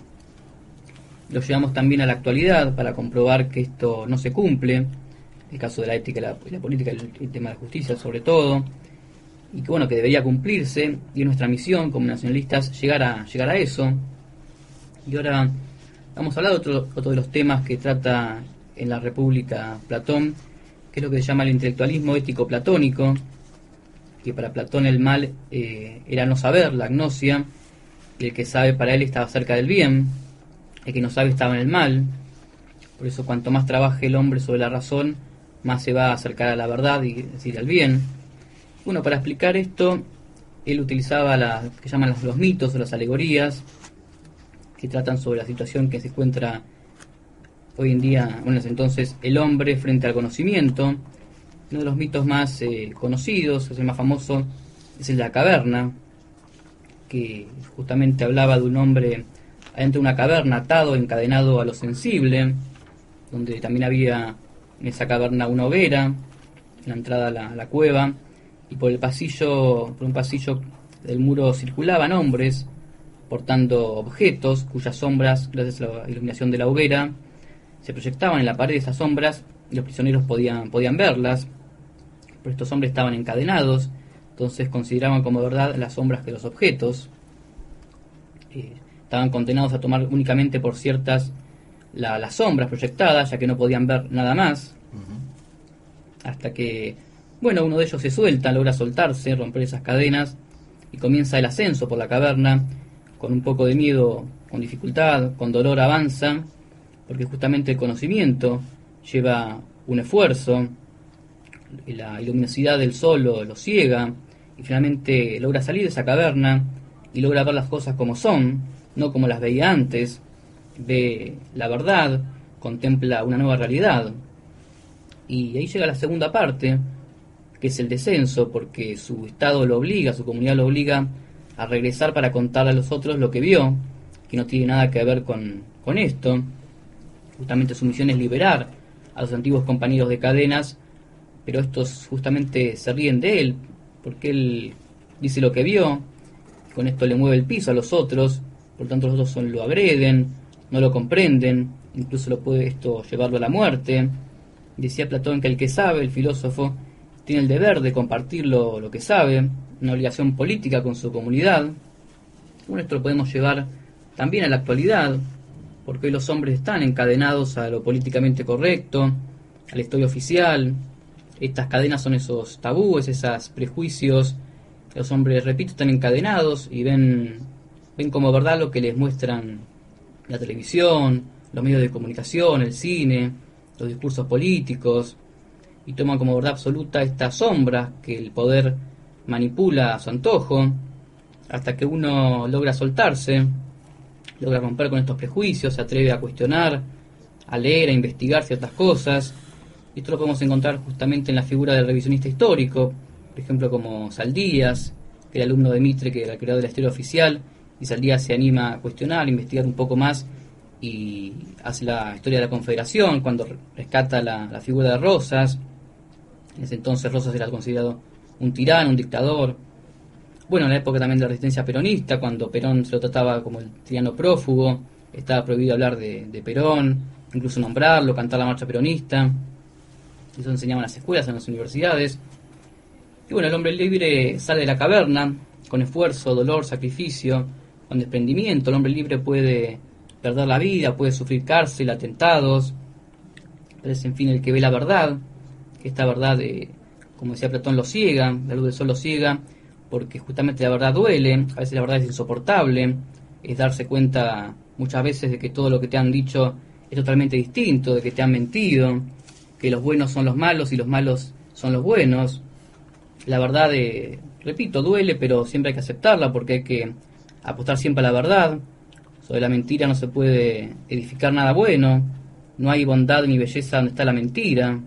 Lo llevamos también a la actualidad para comprobar que esto no se cumple, el caso de la ética y la, política, el, el, tema de la justicia sobre todo, y que bueno, que debería cumplirse, y es nuestra misión como nacionalistas llegar a, llegar a eso. Y ahora Vamos a hablar de otro, otro de los temas que trata en la República Platón, que es lo que se llama el intelectualismo ético platónico, que para Platón el mal eh, era no saber, la agnosia, y el que sabe para él estaba cerca del bien, el que no sabe estaba en el mal. Por eso cuanto más trabaje el hombre sobre la razón, más se va a acercar a la verdad y decir al bien. Bueno, para explicar esto, él utilizaba la que llaman los mitos o las alegorías, que tratan sobre la situación que se encuentra hoy en día, en ese entonces, el hombre frente al conocimiento. Uno de los mitos más eh, conocidos, es el más famoso, es el de la caverna, que justamente hablaba de un hombre adentro de una caverna atado, encadenado a lo sensible, donde también había en esa caverna una hoguera, la entrada a la, a la cueva, y por el pasillo, por un pasillo del muro circulaban hombres portando objetos cuyas sombras, gracias a la iluminación de la hoguera, se proyectaban en la pared de esas sombras y los prisioneros podían, podían verlas. Pero estos hombres estaban encadenados, entonces consideraban como verdad las sombras que los objetos. Eh, estaban condenados a tomar únicamente por ciertas las sombras proyectadas, ya que no podían ver nada más. Hasta que, bueno, uno de ellos se suelta, logra soltarse, romper esas cadenas y comienza el ascenso por la caverna con un poco de miedo, con dificultad, con dolor avanza, porque justamente el conocimiento lleva un esfuerzo, la luminosidad del sol lo, ciega, y finalmente logra salir de esa caverna y logra ver las cosas como son, no como las veía antes, ve la verdad, contempla una nueva realidad. Y ahí llega la segunda parte, que es el descenso, porque su estado lo obliga, su comunidad lo obliga a regresar para contarle a los otros lo que vio, que no tiene nada que ver con, con esto. Justamente su misión es liberar a los antiguos compañeros de cadenas, pero estos justamente se ríen de él, porque él dice lo que vio, con esto le mueve el piso a los otros, por tanto los otros son, lo agreden, no lo comprenden, incluso lo puede esto llevarlo a la muerte. Decía Platón que el que sabe, el filósofo, tiene el deber de compartir lo, lo que sabe, una obligación política con su comunidad. Bueno, esto lo podemos llevar también a la actualidad, porque hoy los hombres están encadenados a lo políticamente correcto, a la historia oficial. Estas cadenas son esos tabúes, esos prejuicios. Los hombres, repito, están encadenados y ven, ven como verdad lo que les muestran la televisión, los medios de comunicación, el cine, los discursos políticos, y toman como verdad absoluta esta sombra que el poder manipula a su antojo, hasta que uno logra soltarse, logra romper con estos prejuicios, se atreve a cuestionar, a leer, a investigar ciertas cosas. Y esto lo podemos encontrar justamente en la figura del revisionista histórico, por ejemplo como Saldías, que era alumno de Mitre, que era el creador de la historia oficial, y Saldías se anima a cuestionar, a investigar un poco más y hace la historia de la Confederación, cuando rescata la, la figura de Rosas. En ese entonces Rosas era considerado un tirano, un dictador. Bueno, en la época también de la resistencia peronista, cuando Perón se lo trataba como el tirano prófugo, estaba prohibido hablar de, Perón, incluso nombrarlo, cantar la marcha peronista. Eso enseñaban en las escuelas, en las universidades. Y bueno, el hombre libre sale de la caverna con esfuerzo, dolor, sacrificio, con desprendimiento. El hombre libre puede perder la vida, puede sufrir cárcel, atentados, pero es en fin el que ve la verdad, que esta verdad, eh, como decía Platón, lo ciega, la luz del sol lo ciega, porque justamente la verdad duele, a veces la verdad es insoportable, es darse cuenta muchas veces de que todo lo que te han dicho es totalmente distinto, de que te han mentido, que los buenos son los malos y los malos son los buenos. La verdad, eh, repito, duele, pero siempre hay que aceptarla porque hay que apostar siempre a la verdad. Sobre la mentira no se puede edificar nada bueno, no hay bondad ni belleza donde está la mentira.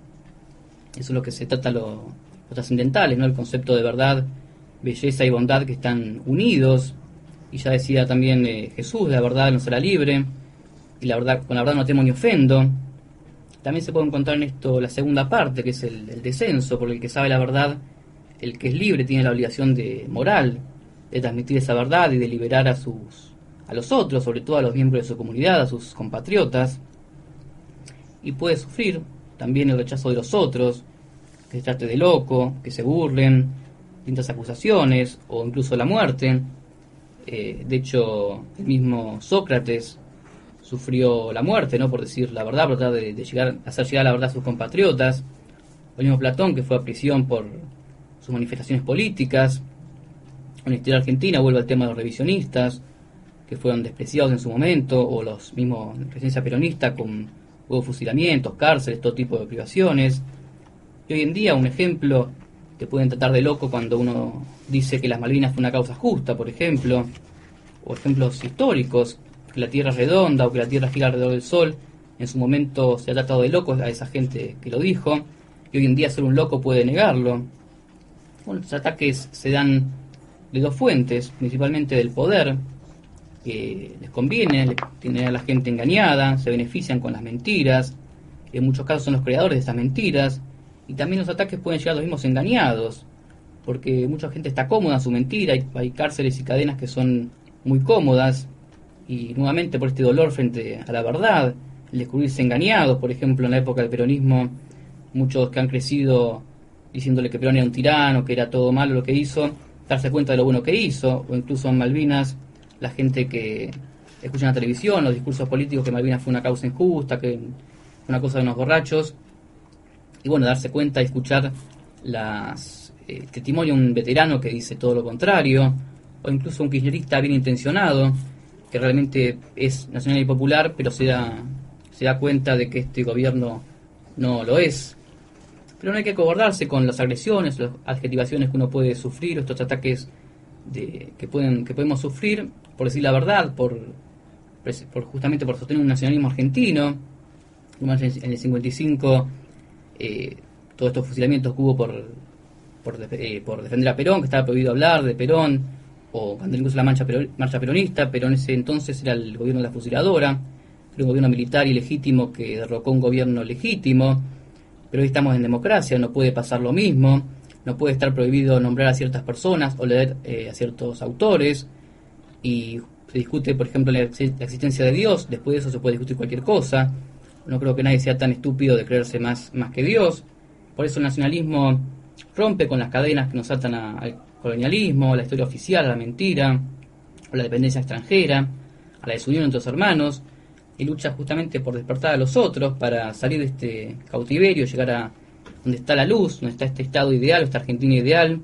Eso es lo que se trata los, trascendentales, ¿no? El concepto de verdad, belleza y bondad que están unidos. Y ya decía también eh, Jesús, la verdad no será libre, y la verdad, con la verdad no temo ni ofendo. También se puede encontrar en esto la segunda parte, que es el, el descenso, por el que sabe la verdad, el que es libre tiene la obligación de moral, de transmitir esa verdad y de liberar a sus a los otros, sobre todo a los miembros de su comunidad, a sus compatriotas, y puede sufrir también el rechazo de los otros, que se trate de loco, que se burlen, distintas acusaciones o incluso la muerte. Eh, de hecho, el mismo Sócrates sufrió la muerte, ¿no? Por decir la verdad, por tratar de, llegar, hacer llegar la verdad a sus compatriotas. El mismo Platón, que fue a prisión por sus manifestaciones políticas. En la historia argentina vuelve al tema de los revisionistas, que fueron despreciados en su momento, o los mismos presencia peronista con hubo fusilamientos, cárceles, todo tipo de privaciones. Y hoy en día, un ejemplo, te pueden tratar de loco cuando uno dice que las Malvinas fue una causa justa, por ejemplo, o ejemplos históricos, que la Tierra es redonda o que la Tierra gira alrededor del Sol. En su momento se ha tratado de locos a esa gente que lo dijo, y hoy en día ser un loco puede negarlo. Bueno, los ataques se dan de dos fuentes, principalmente del poder, que les conviene, tienen a la gente engañada, se benefician con las mentiras, en muchos casos son los creadores de esas mentiras, y también los ataques pueden llegar los mismos engañados, porque mucha gente está cómoda en su mentira, hay, hay cárceles y cadenas que son muy cómodas, y nuevamente por este dolor frente a la verdad, el descubrirse engañados, por ejemplo en la época del peronismo, muchos que han crecido diciéndole que Perón era un tirano, que era todo malo lo que hizo, darse cuenta de lo bueno que hizo, o incluso en Malvinas la gente que escucha en la televisión, los discursos políticos que Malvinas fue una causa injusta, que fue una cosa de unos borrachos, y bueno, darse cuenta y escuchar las eh, testimonio de un veterano que dice todo lo contrario, o incluso un kirchnerista bien intencionado, que realmente es nacional y popular, pero se da, se da cuenta de que este gobierno no lo es. Pero no hay que acobardarse con las agresiones, las adjetivaciones que uno puede sufrir, estos ataques de, que, pueden, que podemos sufrir, por decir la verdad, por, por justamente por sostener un nacionalismo argentino. En el 55, eh, todos estos fusilamientos que hubo por, por, eh, por, defender a Perón, que estaba prohibido hablar de Perón, o cuando incluso la marcha, marcha peronista, pero en ese entonces era el gobierno de la fusiladora, era un gobierno militar ilegítimo que derrocó un gobierno legítimo, pero hoy estamos en democracia, no puede pasar lo mismo. no puede estar prohibido nombrar a ciertas personas o leer eh, a ciertos autores y se discute, por ejemplo, la existencia de Dios, después de eso se puede discutir cualquier cosa. No creo que nadie sea tan estúpido de creerse más, más que Dios. Por eso el nacionalismo rompe con las cadenas que nos atan a- al colonialismo, a la historia oficial, a la mentira, a la dependencia extranjera, a la desunión entre los hermanos, y lucha justamente por despertar a los otros para salir de este cautiverio, llegar a donde está la luz, donde está este estado ideal, esta Argentina ideal,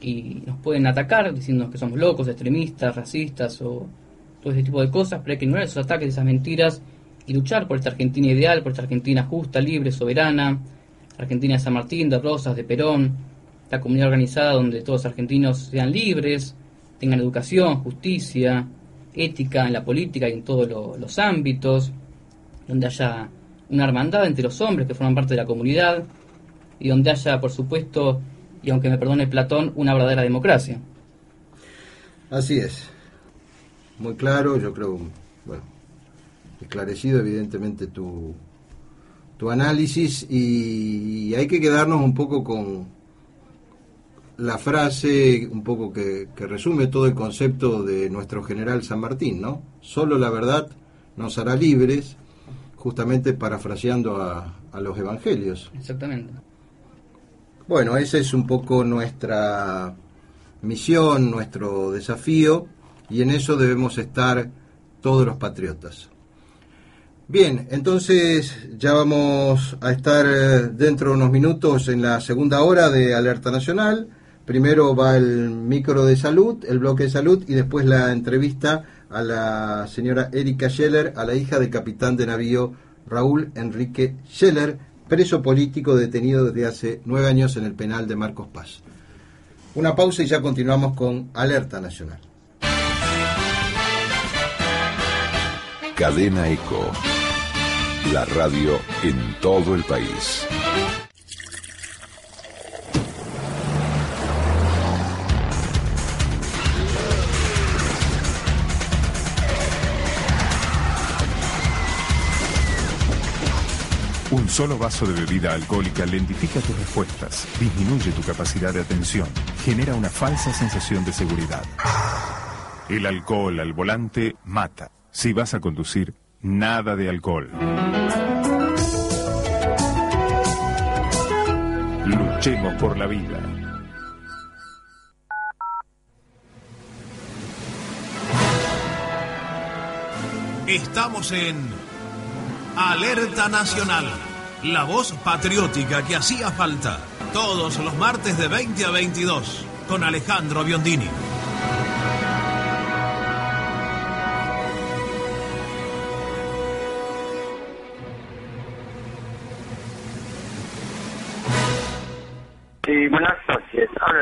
y nos pueden atacar diciendo que somos locos, extremistas, racistas o todo ese tipo de cosas, pero hay que ignorar esos ataques, esas mentiras y luchar por esta Argentina ideal, por esta Argentina justa, libre, soberana, Argentina de San Martín, de Rosas, de Perón, esta comunidad organizada donde todos los argentinos sean libres, tengan educación, justicia, ética en la política y en todos lo- los ámbitos, donde haya una hermandad entre los hombres que forman parte de la comunidad y donde haya, por supuesto, y aunque me perdone Platón, una verdadera democracia. Así es. Muy claro, yo creo, esclarecido evidentemente tu, tu análisis y hay que quedarnos un poco con la frase, un poco que, que resume todo el concepto de nuestro general San Martín, ¿no? Solo la verdad nos hará libres, justamente parafraseando a, a los evangelios. Exactamente. Bueno, esa es un poco nuestra misión, nuestro desafío, y en eso debemos estar todos los patriotas. Bien, entonces ya vamos a estar eh, dentro de unos minutos en la segunda hora de Alerta Nacional. Primero va el micro de salud, el bloque de salud, y después la entrevista a la señora Erika Scheller, a la hija del capitán de navío Raúl Enrique Scheller, preso político detenido desde hace nueve años en el penal de Marcos Paz. Una pausa y ya continuamos con Alerta Nacional. Cadena Eco. La radio en todo el país. Un solo vaso de bebida alcohólica lentifica tus respuestas, disminuye tu capacidad de atención, genera una falsa sensación de seguridad. El alcohol al volante mata. Si vas a conducir, nada de alcohol. Luchemos por la vida. Estamos en Alerta Nacional, la voz patriótica que hacía falta. Todos los martes de 20 a 22 con Alejandro Biondini.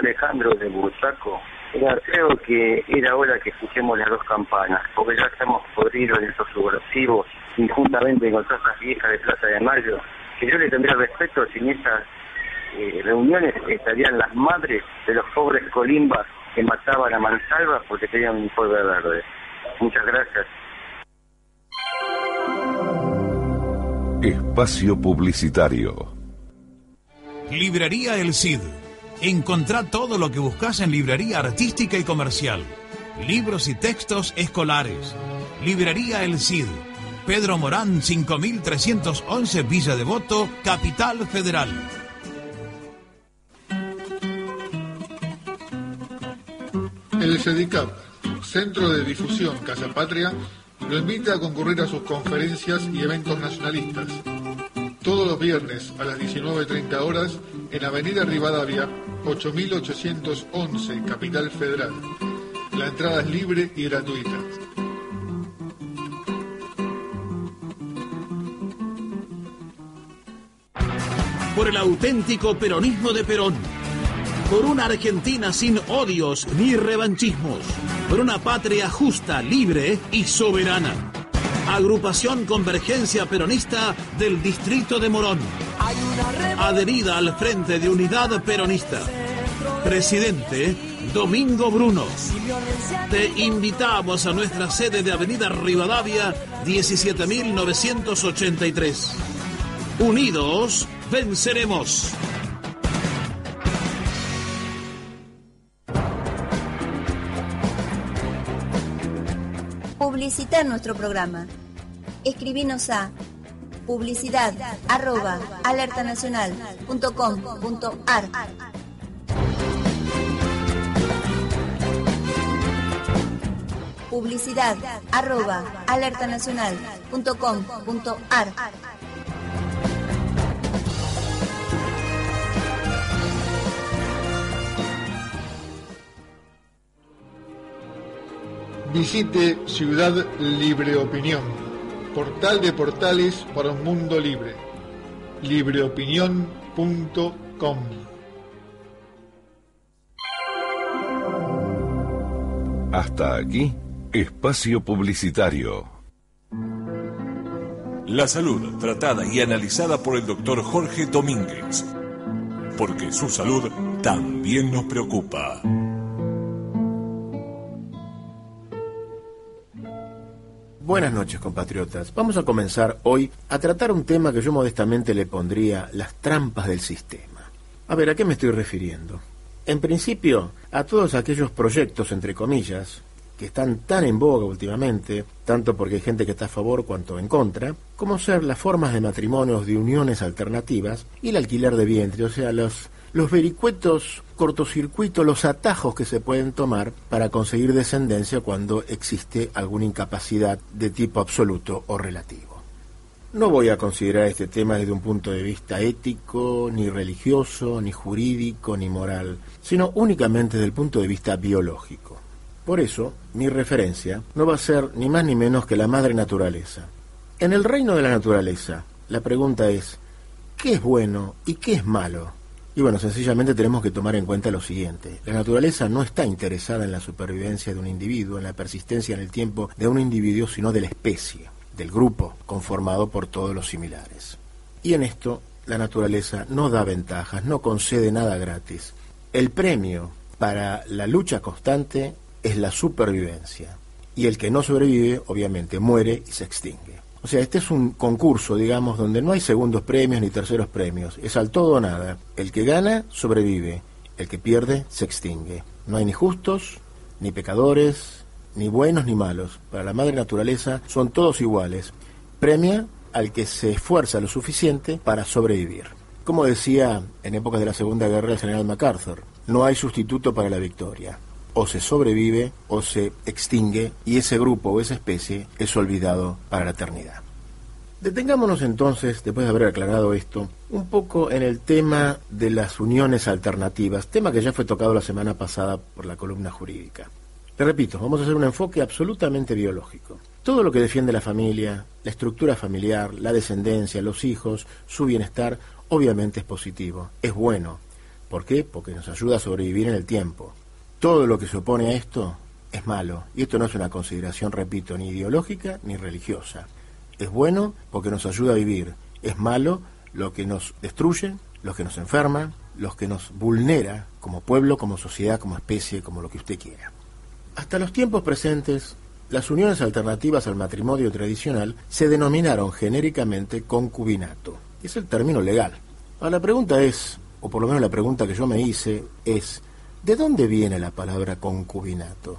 Alejandro de Bursaco. Mira, creo que era hora que escuchemos las dos campanas, porque ya estamos podridos en esos subversivos, y juntamente con todas viejas de Plaza de Mayo, que yo le tendría respeto si en esas eh, reuniones estarían las madres de los pobres colimbas que mataban a mansalva porque tenían un uniforme verde. Muchas gracias. Espacio Publicitario. Librería El Cid. Encontrá todo lo que buscas en librería artística y comercial. Libros y textos escolares. Librería El Cid. Pedro Morán 5311 Villa Devoto, Capital Federal. El CEDICAP, Centro de Difusión Casa Patria, lo invita a concurrir a sus conferencias y eventos nacionalistas. Todos los viernes a las 19.30 horas en Avenida Rivadavia, 8811, Capital Federal. La entrada es libre y gratuita. Por el auténtico peronismo de Perón. Por una Argentina sin odios ni revanchismos. Por una patria justa, libre y soberana. Agrupación Convergencia Peronista del Distrito de Morón adherida al Frente de Unidad Peronista. Presidente Domingo Bruno. Te invitamos a nuestra sede de Avenida Rivadavia 17983. Unidos, venceremos. Publicitar nuestro programa. Escribinos a publicidad arroba alertanacional.com.ar publicidad arroba alertanacional.com.ar Visite Ciudad Libre Opinión, portal de portales para un mundo libre. libreopinión.com Hasta aquí, espacio publicitario. La salud tratada y analizada por el doctor Jorge Domínguez. Porque su salud también nos preocupa. Buenas noches, compatriotas. Vamos a comenzar hoy a tratar un tema que yo modestamente le pondría las trampas del sistema. A ver, ¿a qué me estoy refiriendo? En principio, a todos aquellos proyectos, entre comillas, que están tan en boga últimamente, tanto porque hay gente que está a favor cuanto en contra, como ser las formas de matrimonios de uniones alternativas y el alquiler de vientre, o sea, los, los vericuetos cortocircuitos, los atajos que se pueden tomar para conseguir descendencia cuando existe alguna incapacidad de tipo absoluto o relativo. No voy a considerar este tema desde un punto de vista ético, ni religioso, ni jurídico, ni moral, sino únicamente desde el punto de vista biológico. Por eso, mi referencia no va a ser ni más ni menos que la madre naturaleza. En el reino de la naturaleza, la pregunta es, ¿qué es bueno y qué es malo? Y bueno, sencillamente tenemos que tomar en cuenta lo siguiente. La naturaleza no está interesada en la supervivencia de un individuo, en la persistencia en el tiempo de un individuo, sino de la especie, del grupo, conformado por todos los similares. Y en esto, la naturaleza no da ventajas, no concede nada gratis. El premio para la lucha constante es la supervivencia. Y el que no sobrevive, obviamente, muere y se extingue. O sea, este es un concurso, digamos, donde no hay segundos premios ni terceros premios. Es al todo o nada. El que gana, sobrevive. El que pierde, se extingue. No hay ni justos, ni pecadores, ni buenos ni malos. Para la madre naturaleza son todos iguales. Premia al que se esfuerza lo suficiente para sobrevivir. Como decía en épocas de la Segunda Guerra el general MacArthur, no hay sustituto para la victoria o se sobrevive o se extingue y ese grupo o esa especie es olvidado para la eternidad. Detengámonos entonces, después de haber aclarado esto, un poco en el tema de las uniones alternativas, tema que ya fue tocado la semana pasada por la columna jurídica. Le repito, vamos a hacer un enfoque absolutamente biológico. Todo lo que defiende la familia, la estructura familiar, la descendencia, los hijos, su bienestar, obviamente es positivo, es bueno. ¿Por qué? Porque nos ayuda a sobrevivir en el tiempo. Todo lo que se opone a esto es malo. Y esto no es una consideración, repito, ni ideológica ni religiosa. Es bueno porque nos ayuda a vivir. Es malo lo que nos destruye, lo que nos enferma, lo que nos vulnera como pueblo, como sociedad, como especie, como lo que usted quiera. Hasta los tiempos presentes, las uniones alternativas al matrimonio tradicional se denominaron genéricamente concubinato. Es el término legal. Ahora la pregunta es, o por lo menos la pregunta que yo me hice, es, ¿de dónde viene la palabra concubinato?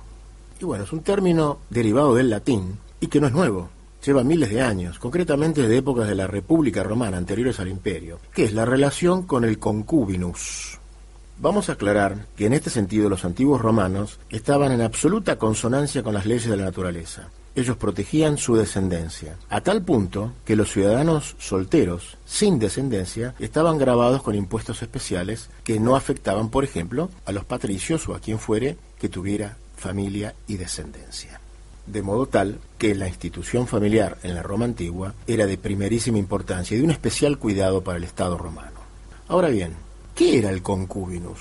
Y bueno, es un término derivado del latín y que no es nuevo. Lleva miles de años, concretamente desde épocas de la República Romana anteriores al imperio, que es la relación con el concubinus. Vamos a aclarar que en este sentido los antiguos romanos estaban en absoluta consonancia con las leyes de la naturaleza. Ellos protegían su descendencia, a tal punto que los ciudadanos solteros, sin descendencia, estaban grabados con impuestos especiales que no afectaban, por ejemplo, a los patricios o a quien fuere que tuviera familia y descendencia. De modo tal que la institución familiar en la Roma antigua era de primerísima importancia y de un especial cuidado para el Estado romano. Ahora bien, ¿Qué era el concubinus?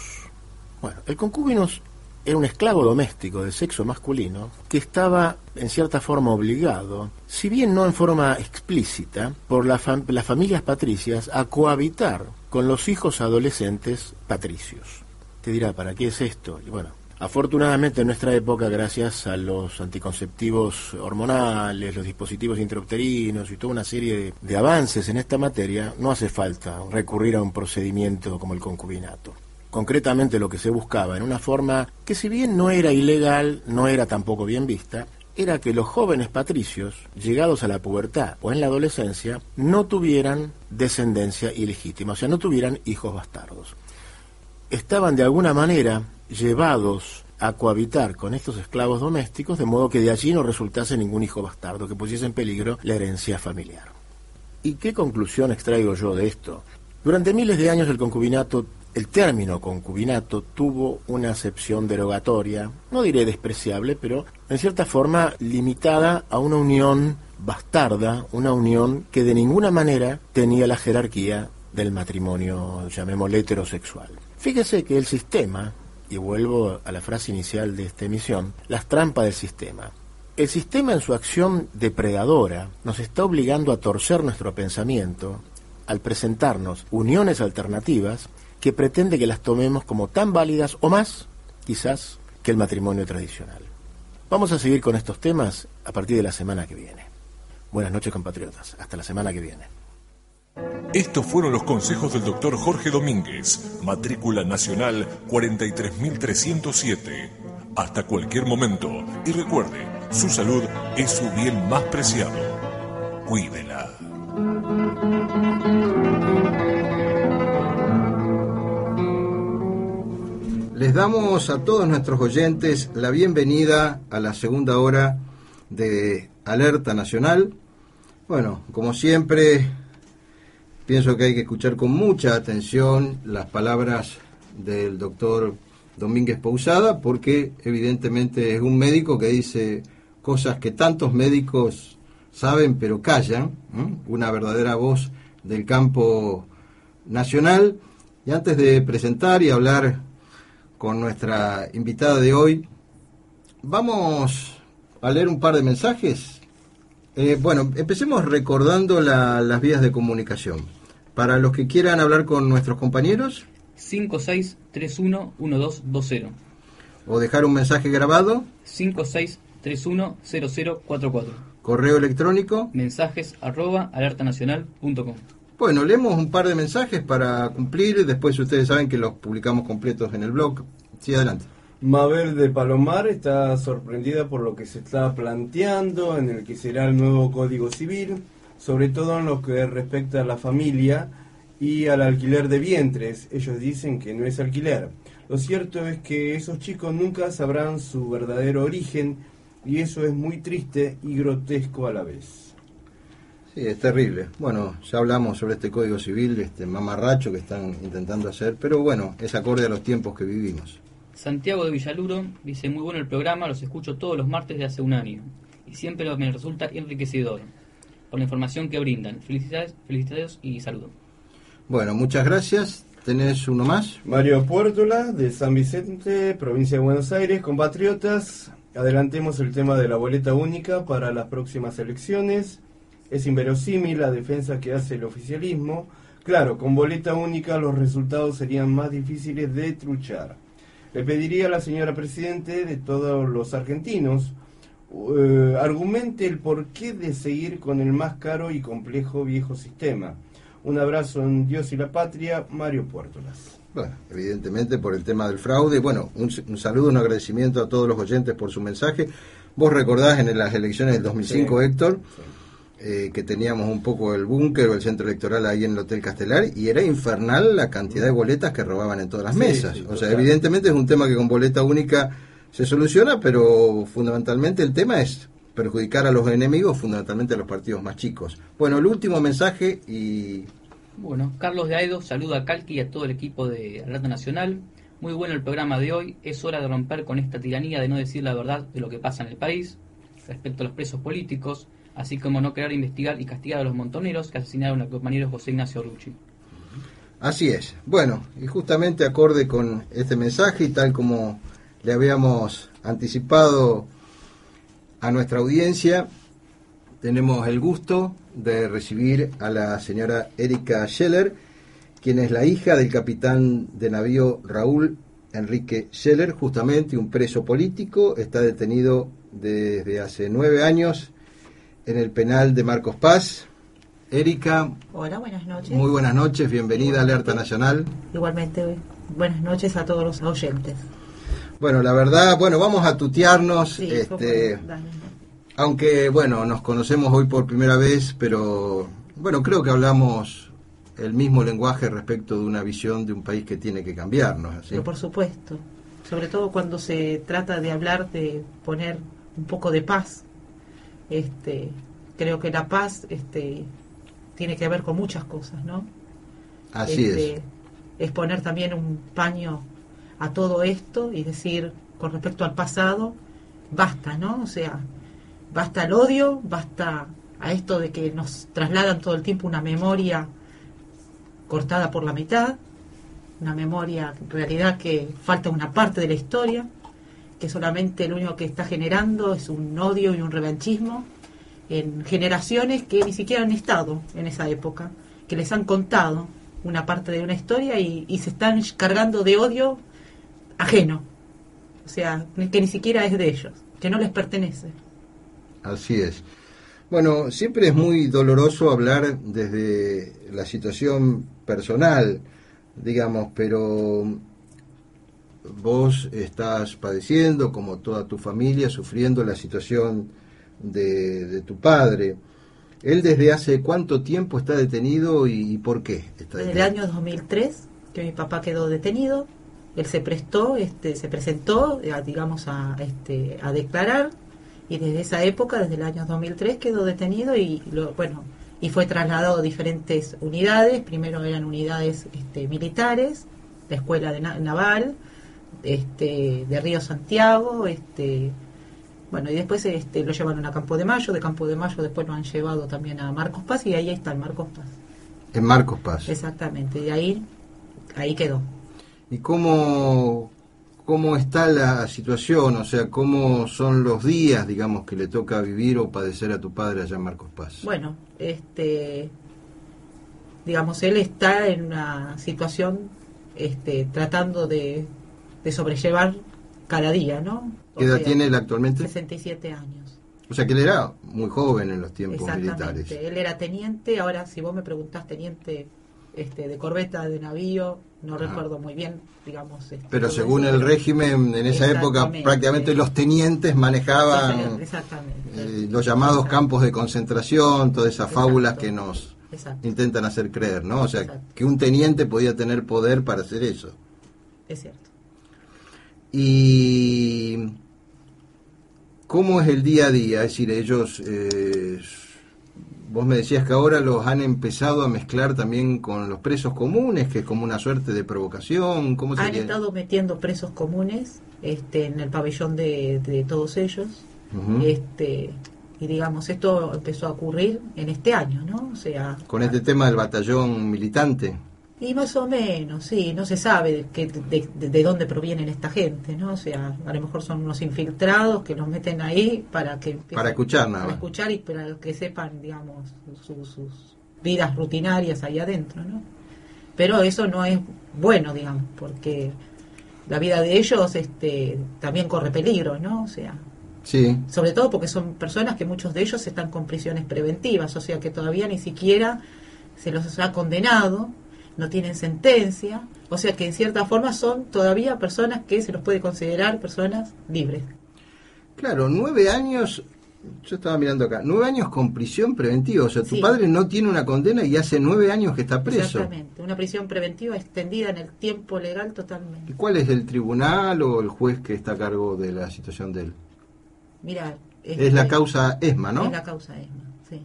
Bueno, el concubinus era un esclavo doméstico de sexo masculino que estaba en cierta forma obligado, si bien no en forma explícita, por las familias patricias a cohabitar con los hijos adolescentes patricios. Te dirá, ¿para qué es esto? Y bueno, Afortunadamente en nuestra época, gracias a los anticonceptivos hormonales, los dispositivos intrauterinos y toda una serie de, de, avances en esta materia, no hace falta recurrir a un procedimiento como el concubinato. Concretamente lo que se buscaba en una forma que si bien no era ilegal, no era tampoco bien vista, era que los jóvenes patricios, llegados a la pubertad o en la adolescencia, no tuvieran descendencia ilegítima, o sea, no tuvieran hijos bastardos. Estaban de alguna manera llevados a cohabitar con estos esclavos domésticos, de modo que de allí no resultase ningún hijo bastardo que pusiese en peligro la herencia familiar. ¿Y qué conclusión extraigo yo de esto? Durante miles de años el concubinato, el término concubinato tuvo una acepción derogatoria, no diré despreciable, pero en cierta forma limitada a una unión bastarda, una unión que de ninguna manera tenía la jerarquía del matrimonio, llamémosle heterosexual. Fíjese que el sistema, y vuelvo a la frase inicial de esta emisión, las trampas del sistema. El sistema en su acción depredadora nos está obligando a torcer nuestro pensamiento al presentarnos uniones alternativas que pretende que las tomemos como tan válidas o más, quizás, que el matrimonio tradicional. Vamos a seguir con estos temas a partir de la semana que viene. Buenas noches, compatriotas. Hasta la semana que viene. Estos fueron los consejos del doctor Jorge Domínguez, matrícula nacional 43307. Hasta cualquier momento. Y recuerde, su salud es su bien más preciado. Cuídela. Les damos a todos nuestros oyentes la bienvenida a la segunda hora de Alerta Nacional. Bueno, como siempre, pienso que hay que escuchar con mucha atención las palabras del doctor Domínguez Pousada, porque evidentemente es un médico que dice cosas que tantos médicos saben pero callan, una verdadera voz del campo nacional. Y antes de presentar y hablar con nuestra invitada de hoy, vamos a leer un par de mensajes. Eh, bueno, empecemos recordando la- las vías de comunicación. Para los que quieran hablar con nuestros compañeros 56311220. o dejar un mensaje grabado, 56310044. correo electrónico. Mensajes arroba alertanacional.com. Bueno, leemos un par de mensajes para cumplir. Después ustedes saben que los publicamos completos en el blog. Sí, adelante. Mabel de Palomar está sorprendida por lo que se está planteando en el que será el nuevo Código Civil, sobre todo en lo que respecta a la familia y al alquiler de vientres. Ellos dicen que no es alquiler. Lo cierto es que esos chicos nunca sabrán su verdadero origen y eso es muy triste y grotesco a la vez. Sí, es terrible. Bueno, ya hablamos sobre este Código Civil, este mamarracho que están intentando hacer, pero bueno, es acorde a los tiempos que vivimos. Santiago de Villaluro dice muy bueno el programa, los escucho todos los martes de hace un año y siempre me resulta enriquecedor por la información que brindan. Felicidades, felicidades y saludo. Bueno, muchas gracias. ¿Tenés uno más? Mario Puertola, de San Vicente, provincia de Buenos Aires, compatriotas. Adelantemos el tema de la boleta única para las próximas elecciones. Es inverosímil la defensa que hace el oficialismo. Claro, con boleta única los resultados serían más difíciles de truchar. Le pediría a la señora Presidente de todos los argentinos eh, argumente el porqué de seguir con el más caro y complejo viejo sistema. Un abrazo en Dios y la Patria, Mario Puertolas. Bueno, evidentemente por el tema del fraude. Bueno, un, un saludo, un agradecimiento a todos los oyentes por su mensaje. Vos recordás en las elecciones del 2005, Sí, Héctor, eh, que teníamos un poco el búnker o el centro electoral ahí en el Hotel Castelar y era infernal la cantidad de boletas que robaban en todas las Sí, mesas. sí, o sea, evidentemente es un tema que con boleta única se soluciona, pero fundamentalmente el tema es perjudicar a los enemigos, fundamentalmente a los partidos más chicos. Bueno, el último mensaje y Bueno, Carlos de Aedo saluda a Calqui y a todo el equipo de Alerta Nacional. Muy bueno el programa de hoy. Es hora de romper con esta tiranía de no decir la verdad de lo que pasa en el país respecto a los presos políticos, así como no querer investigar y castigar a los montoneros que asesinaron al compañero José Ignacio Rucci. Así es. Bueno, y justamente acorde con este mensaje y tal como le habíamos anticipado a nuestra audiencia, tenemos el gusto de recibir a la señora Erika Scheller, quien es la hija del capitán de navío Raúl Enrique Scheller, justamente un preso político, está detenido desde hace nueve años en el penal de Marcos Paz. Erika, Hola, buenas noches. muy buenas noches, bienvenida a Alerta Nacional. Igualmente, buenas noches a todos los oyentes. Bueno, la verdad, bueno, vamos a tutearnos, Sí, este. Aunque, bueno, nos conocemos hoy por primera vez, pero, bueno, creo que hablamos el mismo lenguaje respecto de una visión de un país que tiene que cambiarnos. Pero por supuesto, sobre todo cuando se trata de hablar de poner un poco de paz. Este, creo que la paz este, tiene que ver con muchas cosas, ¿no? Así Este, es. es poner también un paño a todo esto y decir con respecto al pasado, basta, ¿no? O sea, basta el odio, basta a esto de que nos trasladan todo el tiempo una memoria cortada por la mitad, una memoria en realidad que falta una parte de la historia, que solamente lo único que está generando es un odio y un revanchismo en generaciones que ni siquiera han estado en esa época, que les han contado una parte de una historia y, y se están cargando de odio ajeno, o sea, que ni siquiera es de ellos, que no les pertenece. Así es. Bueno, siempre es muy doloroso hablar desde la situación personal, digamos, pero vos estás padeciendo, como toda tu familia, sufriendo la situación de, de tu padre. ¿Él desde hace cuánto tiempo está detenido y, y por qué está Desde el año 2003 que mi papá quedó detenido, él se prestó, este, se presentó, a, digamos, a, este, a declarar y desde esa época, desde el año 2003, quedó detenido y lo, bueno y fue trasladado a diferentes unidades. Primero eran unidades este, militares, la escuela de na- naval, este, de Río Santiago, este, bueno y después este, lo llevaron a Campo de Mayo, de Campo de Mayo después lo han llevado también a Marcos Paz y ahí está el Marcos Paz. En Marcos Paz. Exactamente, y ahí, ahí quedó. ¿Y cómo, cómo está la situación? O sea, ¿cómo son los días, digamos, que le toca vivir o padecer a tu padre allá en Marcos Paz? Bueno, este, digamos, él está en una situación este, tratando de, de sobrellevar cada día, ¿no? ¿Qué edad sea, tiene él actualmente? 67 años. O sea, que él era muy joven en los tiempos Exactamente. militares. Él era teniente, ahora si vos me preguntás teniente este, de corbeta, de navío, no Ajá. recuerdo muy bien, digamos. este, Pero según el régimen, en esa época prácticamente los tenientes manejaban eh, los llamados campos de concentración, todas esas fábulas que nos Exacto. intentan hacer creer, ¿no? O sea, que un teniente podía tener poder para hacer eso. Es cierto. ¿Y cómo es el día a día? Es decir, ellos, eh, vos me decías que ahora los han empezado a mezclar también con los presos comunes, que es como una suerte de provocación. ¿Cómo Han sería? estado metiendo presos comunes este, en el pabellón de, de todos ellos. Este Y digamos, esto empezó a ocurrir en este año, ¿no? O sea, Con este tema del batallón militante. Y más o menos, sí, no se sabe de, qué- de, de- de dónde provienen esta gente, ¿no? O sea, a lo mejor son unos infiltrados que los meten ahí para que Para escuchar nada para escuchar y para que sepan, digamos, su- sus vidas rutinarias ahí adentro, ¿no? Pero eso no es bueno, digamos, porque la vida de ellos este, también corre peligro, ¿no? O sea, Sí. sobre todo porque son personas que muchos de ellos están con prisiones preventivas, o sea que todavía ni siquiera se los ha condenado, no tienen sentencia, o sea que en cierta forma son todavía personas que se los puede considerar personas libres. Claro, nueve años, yo estaba mirando acá, nueve años con prisión preventiva. O sea, tu Sí. padre no tiene una condena y hace nueve años que está preso. Exactamente, una prisión preventiva extendida en el tiempo legal totalmente. ¿Y cuál es el tribunal o el juez que está a cargo de la situación de él? Mira, Es la causa ESMA, ¿no? Es la causa ESMA, sí.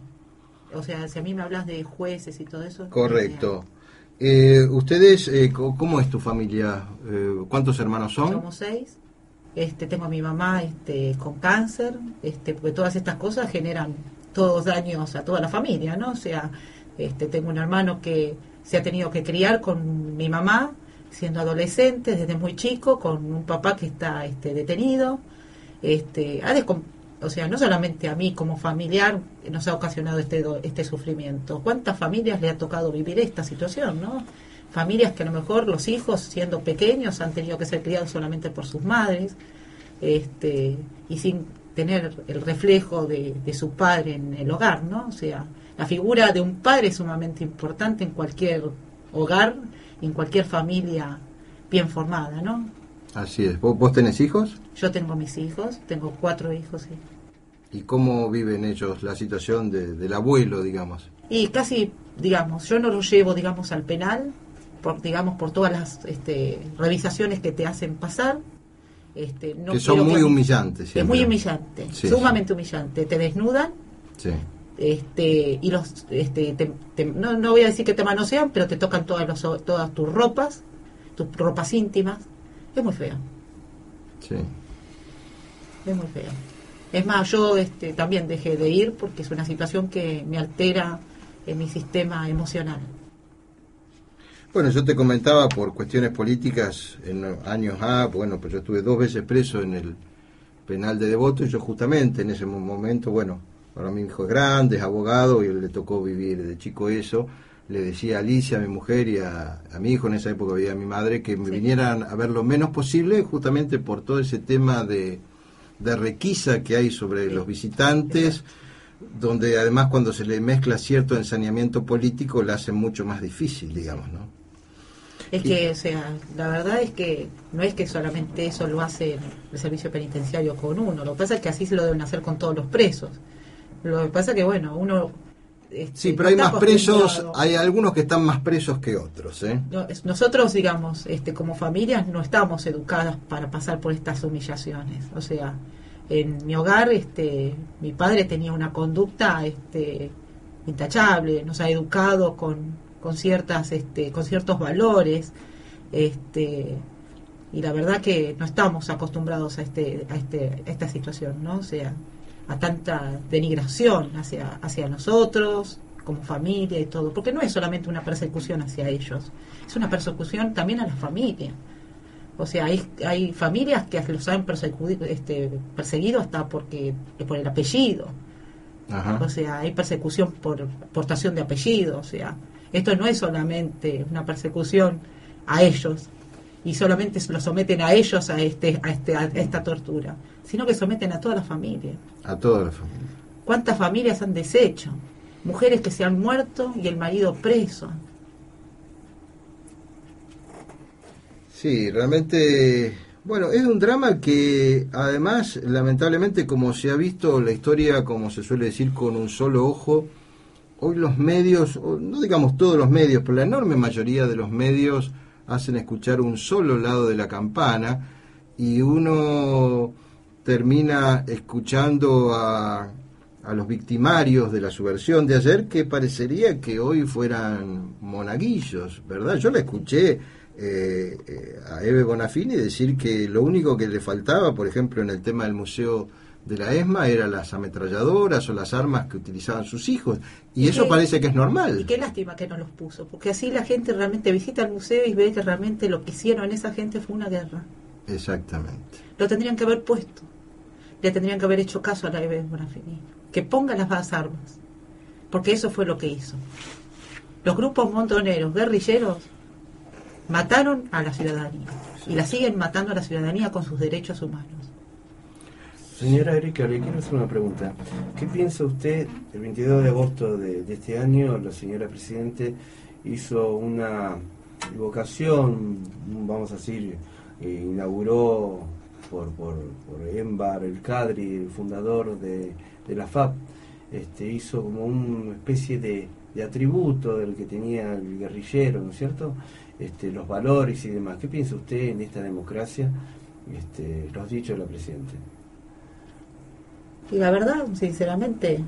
O sea, si a mí me hablas de jueces y todo eso. Correcto. Eh, ¿Ustedes, eh, cómo es tu familia? Eh, ¿Cuántos hermanos son? Somos seis. Este, tengo a mi mamá este, con cáncer, este, porque todas estas cosas generan todos daños a toda la familia, ¿no? O sea, este, tengo un hermano que se ha tenido que criar con mi mamá, siendo adolescente, desde muy chico, con un papá que está este, detenido. Este, ha descom- o sea, no solamente a mí como familiar nos ha ocasionado este, este sufrimiento. ¿Cuántas familias le ha tocado vivir esta situación, no? Familias que a lo mejor los hijos, siendo pequeños, han tenido que ser criados solamente por sus madres, este, y sin tener el reflejo de, de su padre en el hogar, ¿no? O sea, la figura de un padre es sumamente importante en cualquier hogar, en cualquier familia bien formada, ¿no? Así es. ¿Vos, vos tenés hijos? Yo tengo mis hijos, tengo cuatro hijos, sí. ¿Y cómo viven ellos la situación de- del abuelo, digamos? Y casi, digamos, yo no lo llevo, digamos, al penal, por, digamos, por todas las este, revisaciones que te hacen pasar. Este, no que son muy que- humillantes. Es muy humillante, Sí, sumamente humillante. Te desnudan Sí. este, y los, este, te- te- no, no voy a decir que te manosean, pero te tocan todas, los, todas tus ropas, tus ropas íntimas. Es muy feo, sí. es muy feo. Es más, yo este, también dejé de ir porque es una situación que me altera en mi sistema emocional. Bueno, yo te comentaba por cuestiones políticas en años A, bueno, pues yo estuve dos veces preso en el penal de Devoto y yo justamente en ese mo- momento, bueno, ahora mi hijo es grande, es abogado y le tocó vivir de chico eso, le decía a Alicia, a mi mujer y a, a mi hijo, en esa época veía a mi madre, que me vinieran a ver lo menos posible justamente por todo ese tema de, de requisa que hay sobre los visitantes, donde además cuando se le mezcla cierto ensaneamiento político la hace mucho más difícil, digamos, ¿no? Es que, o sea, la verdad es que no es que solamente eso lo hace el servicio penitenciario con uno, lo que pasa es que así se lo deben hacer con todos los presos. Lo que pasa es que, bueno, uno... este, Sí, pero hay más presos, hay algunos que están más presos que otros, ¿eh? Nosotros, digamos, este, como familias no estamos educadas para pasar por estas humillaciones. O sea, en mi hogar, este, mi padre tenía una conducta, este, intachable, nos ha educado con, con ciertas, este, con ciertos valores, este, y la verdad que no estamos acostumbrados a este, a este, a esta situación, ¿no? O sea, a tanta denigración hacia, hacia nosotros, como familia y todo, porque no es solamente una persecución hacia ellos, es una persecución también a la familia. O sea, hay, hay familias que los han perseguido, este, perseguido hasta porque por el apellido. Ajá. O sea, hay persecución por portación de apellido. O sea, esto no es solamente una persecución a ellos y solamente lo someten a ellos a, este, a, este, a esta tortura, sino que someten a toda la familia. A toda la familia. ¿Cuántas familias han deshecho? Mujeres que se han muerto y el marido preso. Sí, realmente, bueno, es un drama que además, lamentablemente, como se ha visto la historia, como se suele decir, con un solo ojo, hoy los medios, no digamos todos los medios, pero la enorme mayoría de los medios hacen escuchar un solo lado de la campana y uno termina escuchando a, a los victimarios de la subversión de ayer que parecería que hoy fueran monaguillos, ¿verdad? Yo la escuché eh, eh, a Eve Bonafini decir que lo único que le faltaba, por ejemplo, en el tema del Museo de la ESMA, eran las ametralladoras o las armas que utilizaban sus hijos. Y, Y eso que- parece que es Y normal. qué lástima que no los puso, porque así la gente realmente visita el museo y ve que realmente lo que hicieron esa gente fue una guerra. Exactamente. Lo tendrían que haber puesto. Le tendrían que haber hecho caso a la Eve Bonafini. Que ponga las más armas. Porque eso fue lo que hizo. Los grupos montoneros, guerrilleros, mataron a la ciudadanía. Y la siguen matando a la ciudadanía con sus derechos humanos. Señora Erika, le quiero hacer una pregunta. ¿Qué piensa usted? El 22 de agosto de, de este año, la señora Presidente hizo una evocación, vamos a decir, eh, inauguró por, por, por Embar el Cadri, el fundador de, de la FAP, este, hizo como una especie de, de atributo del que tenía el guerrillero, ¿no es cierto? Este, los valores y demás. ¿Qué piensa usted en esta democracia? Este, los dichos de la Presidenta. Y la verdad, sinceramente,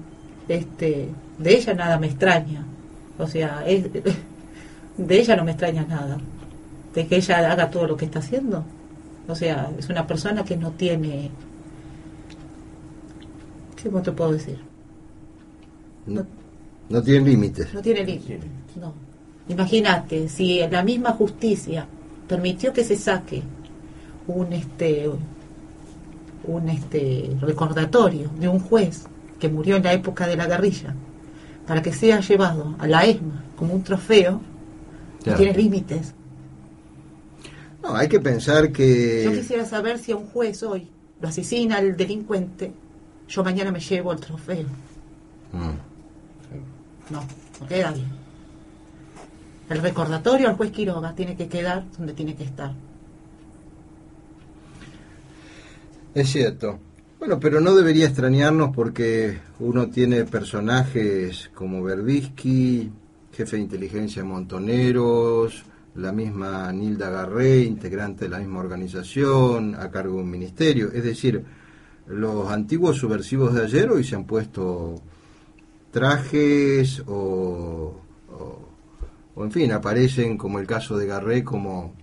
este, de ella nada me extraña. O sea, es- de ella no me extraña nada. De que ella haga todo lo que está haciendo. O sea, es una persona que no tiene... ¿Cómo te puedo decir? No, no tienen límites. No tiene límite. No. Imagínate, si la misma justicia permitió que se saque un este un este recordatorio de un juez que murió en la época de la guerrilla para que sea llevado a la ESMA como un trofeo, Claro. no tiene límites. No, hay que pensar que... Yo quisiera saber si a un juez hoy lo asesina el delincuente, yo mañana me llevo el trofeo. Mm. No, no queda bien. El recordatorio al juez Quiroga tiene que quedar donde tiene que estar. Es cierto. Bueno, pero no debería extrañarnos porque uno tiene personajes como Berbisky, jefe de inteligencia de Montoneros, la misma Nilda Garré, integrante de la misma organización, a cargo de un ministerio. Es decir, los antiguos subversivos de ayer hoy se han puesto trajes o, o, o en fin, aparecen como el caso de Garré como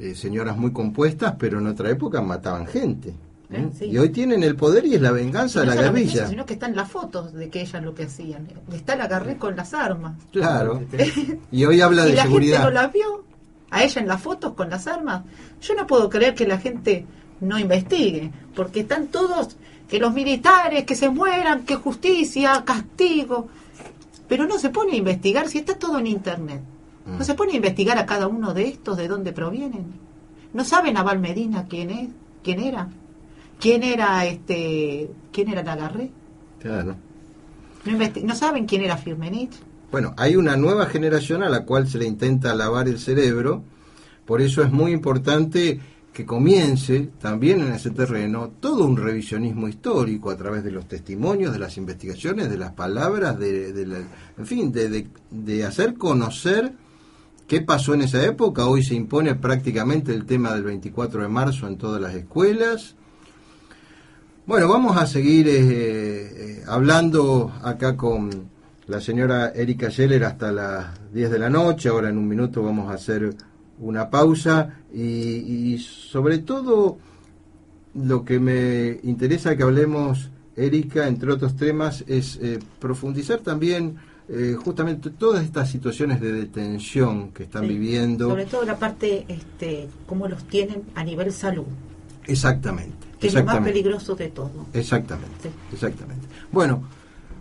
eh, señoras muy compuestas, pero en otra época mataban gente. ¿eh? Sí. Y hoy tienen el poder y es la venganza de no la guerrilla. eso, sino que están las fotos de que ellas lo que hacían. Está la agarré con las armas. Claro. Y hoy habla y de la seguridad. gente no la vio a ella en las fotos con las armas. Yo no puedo creer que la gente no investigue, porque están todos, que los militares, que se mueran, que justicia, castigo. Pero no se pone a investigar si está todo en internet. No se pone a investigar a cada uno de estos de dónde provienen. No saben a Val Medina quién es, quién era, quién era este, quién era Nagarré. Claro. No, no saben quién era Firmenich. Bueno, hay una nueva generación a la cual se le intenta lavar el cerebro, por eso es muy importante que comience también en ese terreno todo un revisionismo histórico a través de los testimonios, de las investigaciones, de las palabras, de, en fin, de, de- de hacer conocer qué pasó en esa época. Hoy se impone prácticamente el tema del 24 de marzo en todas las escuelas. Bueno, vamos a seguir eh, eh, hablando acá con la señora Erika Scheller hasta las 10 de la noche. Ahora en un minuto vamos a hacer una pausa y, y sobre todo lo que me interesa que hablemos, Erika, entre otros temas, es eh, profundizar también eh, justamente todas estas situaciones de detención que están Sí. viviendo. Sobre todo la parte, este, cómo los tienen a nivel salud, Exactamente. que es lo más exactamente. peligroso de todo. Exactamente, exactamente. Bueno,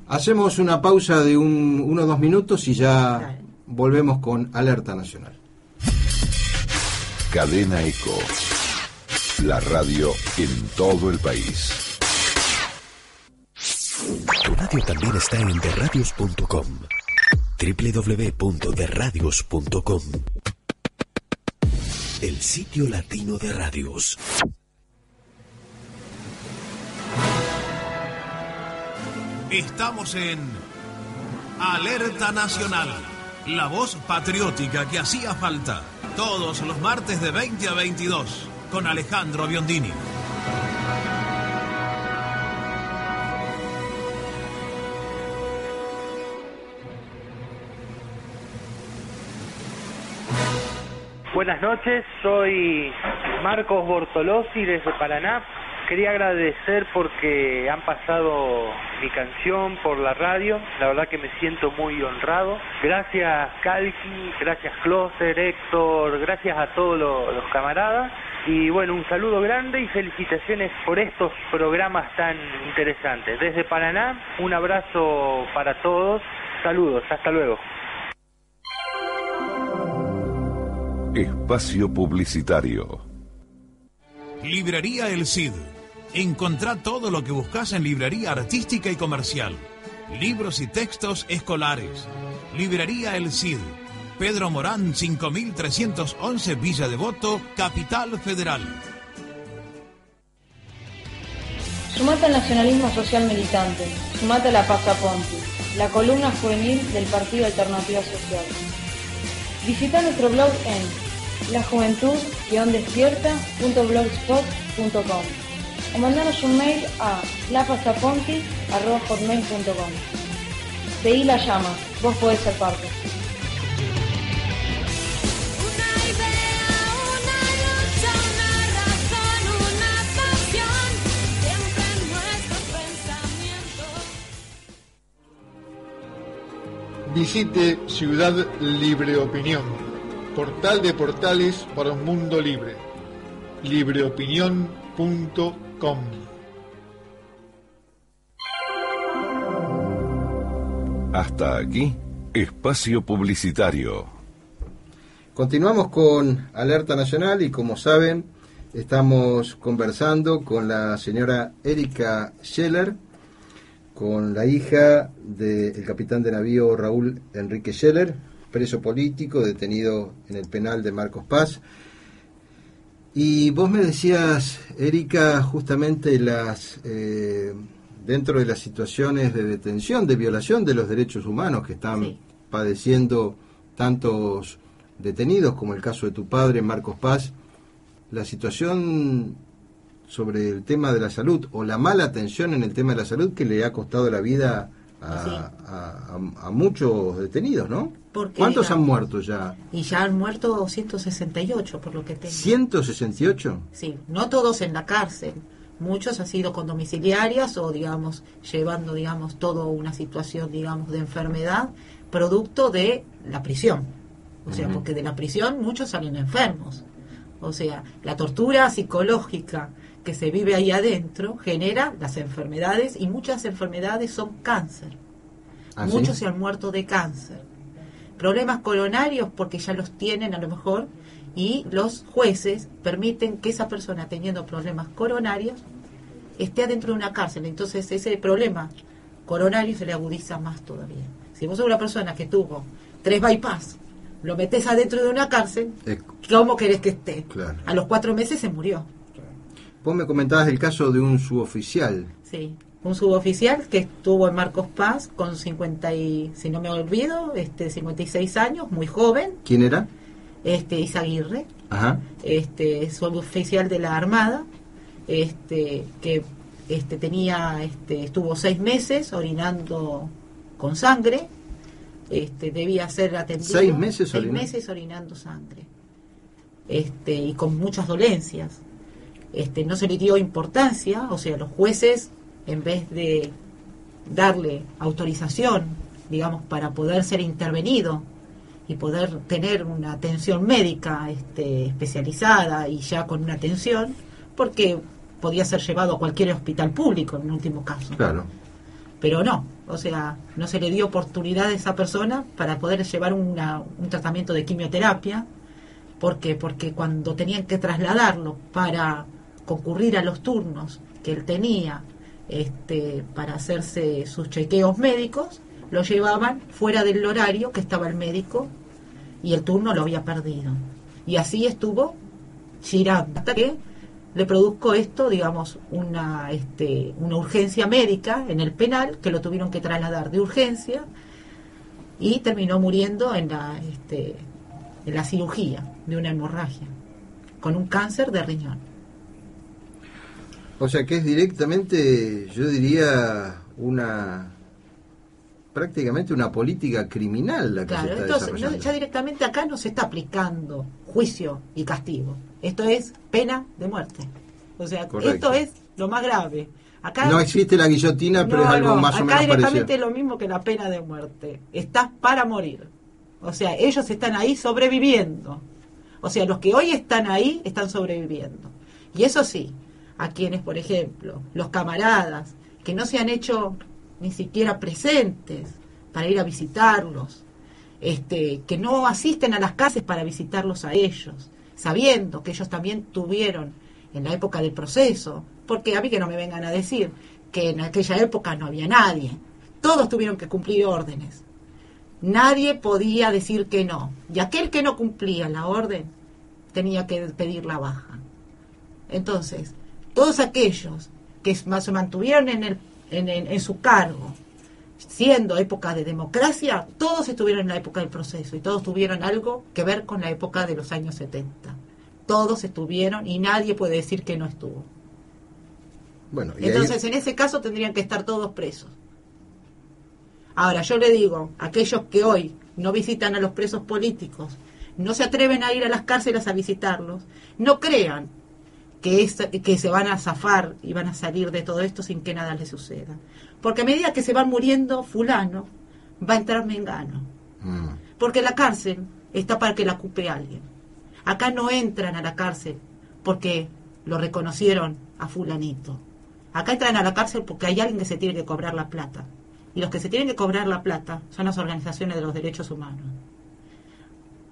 hacemos una pausa de un, uno o dos minutos y ya volvemos con Alerta Nacional. Cadena Eco. La radio en todo el país. Tu radio también está en derradios.com. www.derradios.com. El sitio latino de radios. Estamos en Alerta Nacional, la voz patriótica que hacía falta. Todos los martes de 20 a 22 con Alejandro Biondini. Buenas noches, soy Marcos Bortolossi desde Paraná. Quería agradecer porque han pasado mi canción por la radio. La verdad que me siento muy honrado. Gracias Calqui, gracias Closer, Héctor, gracias a todos lo- los, camaradas. Y bueno, un saludo grande y felicitaciones por estos programas tan interesantes. Desde Paraná, un abrazo para todos. Saludos, hasta luego. Espacio Publicitario. Librería El Cid. Encontrá todo lo que buscas en librería artística y comercial. Libros y textos escolares. Librería El Cid. Pedro Morán 5311 Villa Devoto, Capital Federal. Sumate al nacionalismo social militante, sumate a la Paz Ponti, la columna juvenil del Partido Alternativa Social. Visita nuestro blog en lajuventud-despierta.blogspot.com o mandanos un mail a lapazaponti.com. Seguí la llama, vos podés ser parte. Visite Ciudad Libre Opinión, portal de portales para un mundo libre. libreopinión.com Hasta aquí, Espacio Publicitario. Continuamos con Alerta Nacional y como saben, estamos conversando con la señora Erika Scheller, con la hija del capitán de navío Raúl Enrique Scheller, preso político, detenido en el penal de Marcos Paz. Y vos me decías, Erika, justamente las eh, dentro de las situaciones de detención, de violación de los derechos humanos que están padeciendo tantos detenidos, como el caso de tu padre, Marcos Paz, la situación sobre el tema de la salud o la mala atención en el tema de la salud que le ha costado la vida a, a- a- a muchos detenidos, ¿no? Porque, ¿Cuántos han muerto ya? Y ya han muerto 168, por lo que tengo. ¿168? Sí, no todos en la cárcel. Muchos han sido con domiciliarias o, digamos, llevando, digamos, toda una situación, digamos, de enfermedad producto de la prisión. O sea, porque de la prisión muchos salen enfermos. O sea, la tortura psicológica que se vive ahí adentro genera las enfermedades y muchas enfermedades son cáncer. ¿Ah, sí? Muchos se han muerto de cáncer. Problemas coronarios porque ya los tienen a lo mejor y los jueces permiten que esa persona teniendo problemas coronarios esté adentro de una cárcel. Entonces ese problema coronario se le agudiza más todavía. Si vos sos una persona que tuvo tres bypass, lo metés adentro de una cárcel, ¿cómo querés que esté? claro. A los cuatro meses se murió. Vos me comentabas el caso de un suboficial. Sí, un suboficial que estuvo en Marcos Paz con 50 y, si no me olvido, este 56 años, muy joven, ¿Quién era? este Isaguirre, Ajá. este suboficial de la Armada, este que este tenía este estuvo seis meses orinando con sangre, este debía ser atendido ¿Seis meses seis orinando? meses orinando sangre, este y con muchas dolencias, este no se le dio importancia, o sea los jueces en vez de darle autorización, digamos, para poder ser intervenido y poder tener una atención médica este, especializada y ya con una atención, porque podía ser llevado a cualquier hospital público en último caso. Claro. Pero no, o sea, no se le dio oportunidad a esa persona para poder llevar una- un tratamiento de quimioterapia. ¿Por qué? Porque cuando tenían que trasladarlo para concurrir a los turnos que él tenía este, para hacerse sus chequeos médicos, lo llevaban fuera del horario que estaba el médico y el turno lo había perdido. Y así estuvo girando hasta que le produjo esto, digamos, una, este, una urgencia médica en el penal, que lo tuvieron que trasladar de urgencia y terminó muriendo en la, este, en la cirugía de una hemorragia, con un cáncer de riñón. O sea que es directamente, yo diría, una prácticamente una política criminal la que Claro, se está entonces no- desarrollando. ya directamente acá no se está aplicando juicio y castigo. Esto es pena de muerte. O sea, Correcto. esto es lo más grave. Acá No existe la guillotina, pero es algo no, más o acá menos directamente parecido. es lo mismo que la pena de muerte. Estás para morir. O sea, ellos están ahí sobreviviendo. O sea, los que hoy están ahí están sobreviviendo. Y eso sí, a quienes, por ejemplo, los camaradas que no se han hecho ni siquiera presentes para ir a visitarlos, este, que no asisten a las casas para visitarlos a ellos, sabiendo que ellos también tuvieron en la época del proceso, porque a mí que no me vengan a decir que en aquella época no había nadie, todos tuvieron que cumplir órdenes, nadie podía decir que no, y aquel que no cumplía la orden tenía que pedir la baja. Entonces, todos aquellos que se mantuvieron en, el, en, en- en su cargo, siendo época de democracia, todos estuvieron en la época del proceso y todos tuvieron algo que ver con la época de los años 70. Todos estuvieron y nadie puede decir que no estuvo. Bueno, y ahí- Entonces, en ese caso tendrían que estar todos presos. Ahora, yo le digo, aquellos que hoy no visitan a los presos políticos, no se atreven a ir a las cárceles a visitarlos, no crean que, es- que se van a zafar y van a salir de todo esto sin que nada les suceda. Porque a medida que se van muriendo fulano, va a entrar mengano. Mm. Porque la cárcel está para que la ocupe alguien. Acá no entran a la cárcel porque lo reconocieron a fulanito. Acá entran a la cárcel porque hay alguien que se tiene que cobrar la plata. Y los que se tienen que cobrar la plata son las organizaciones de los derechos humanos.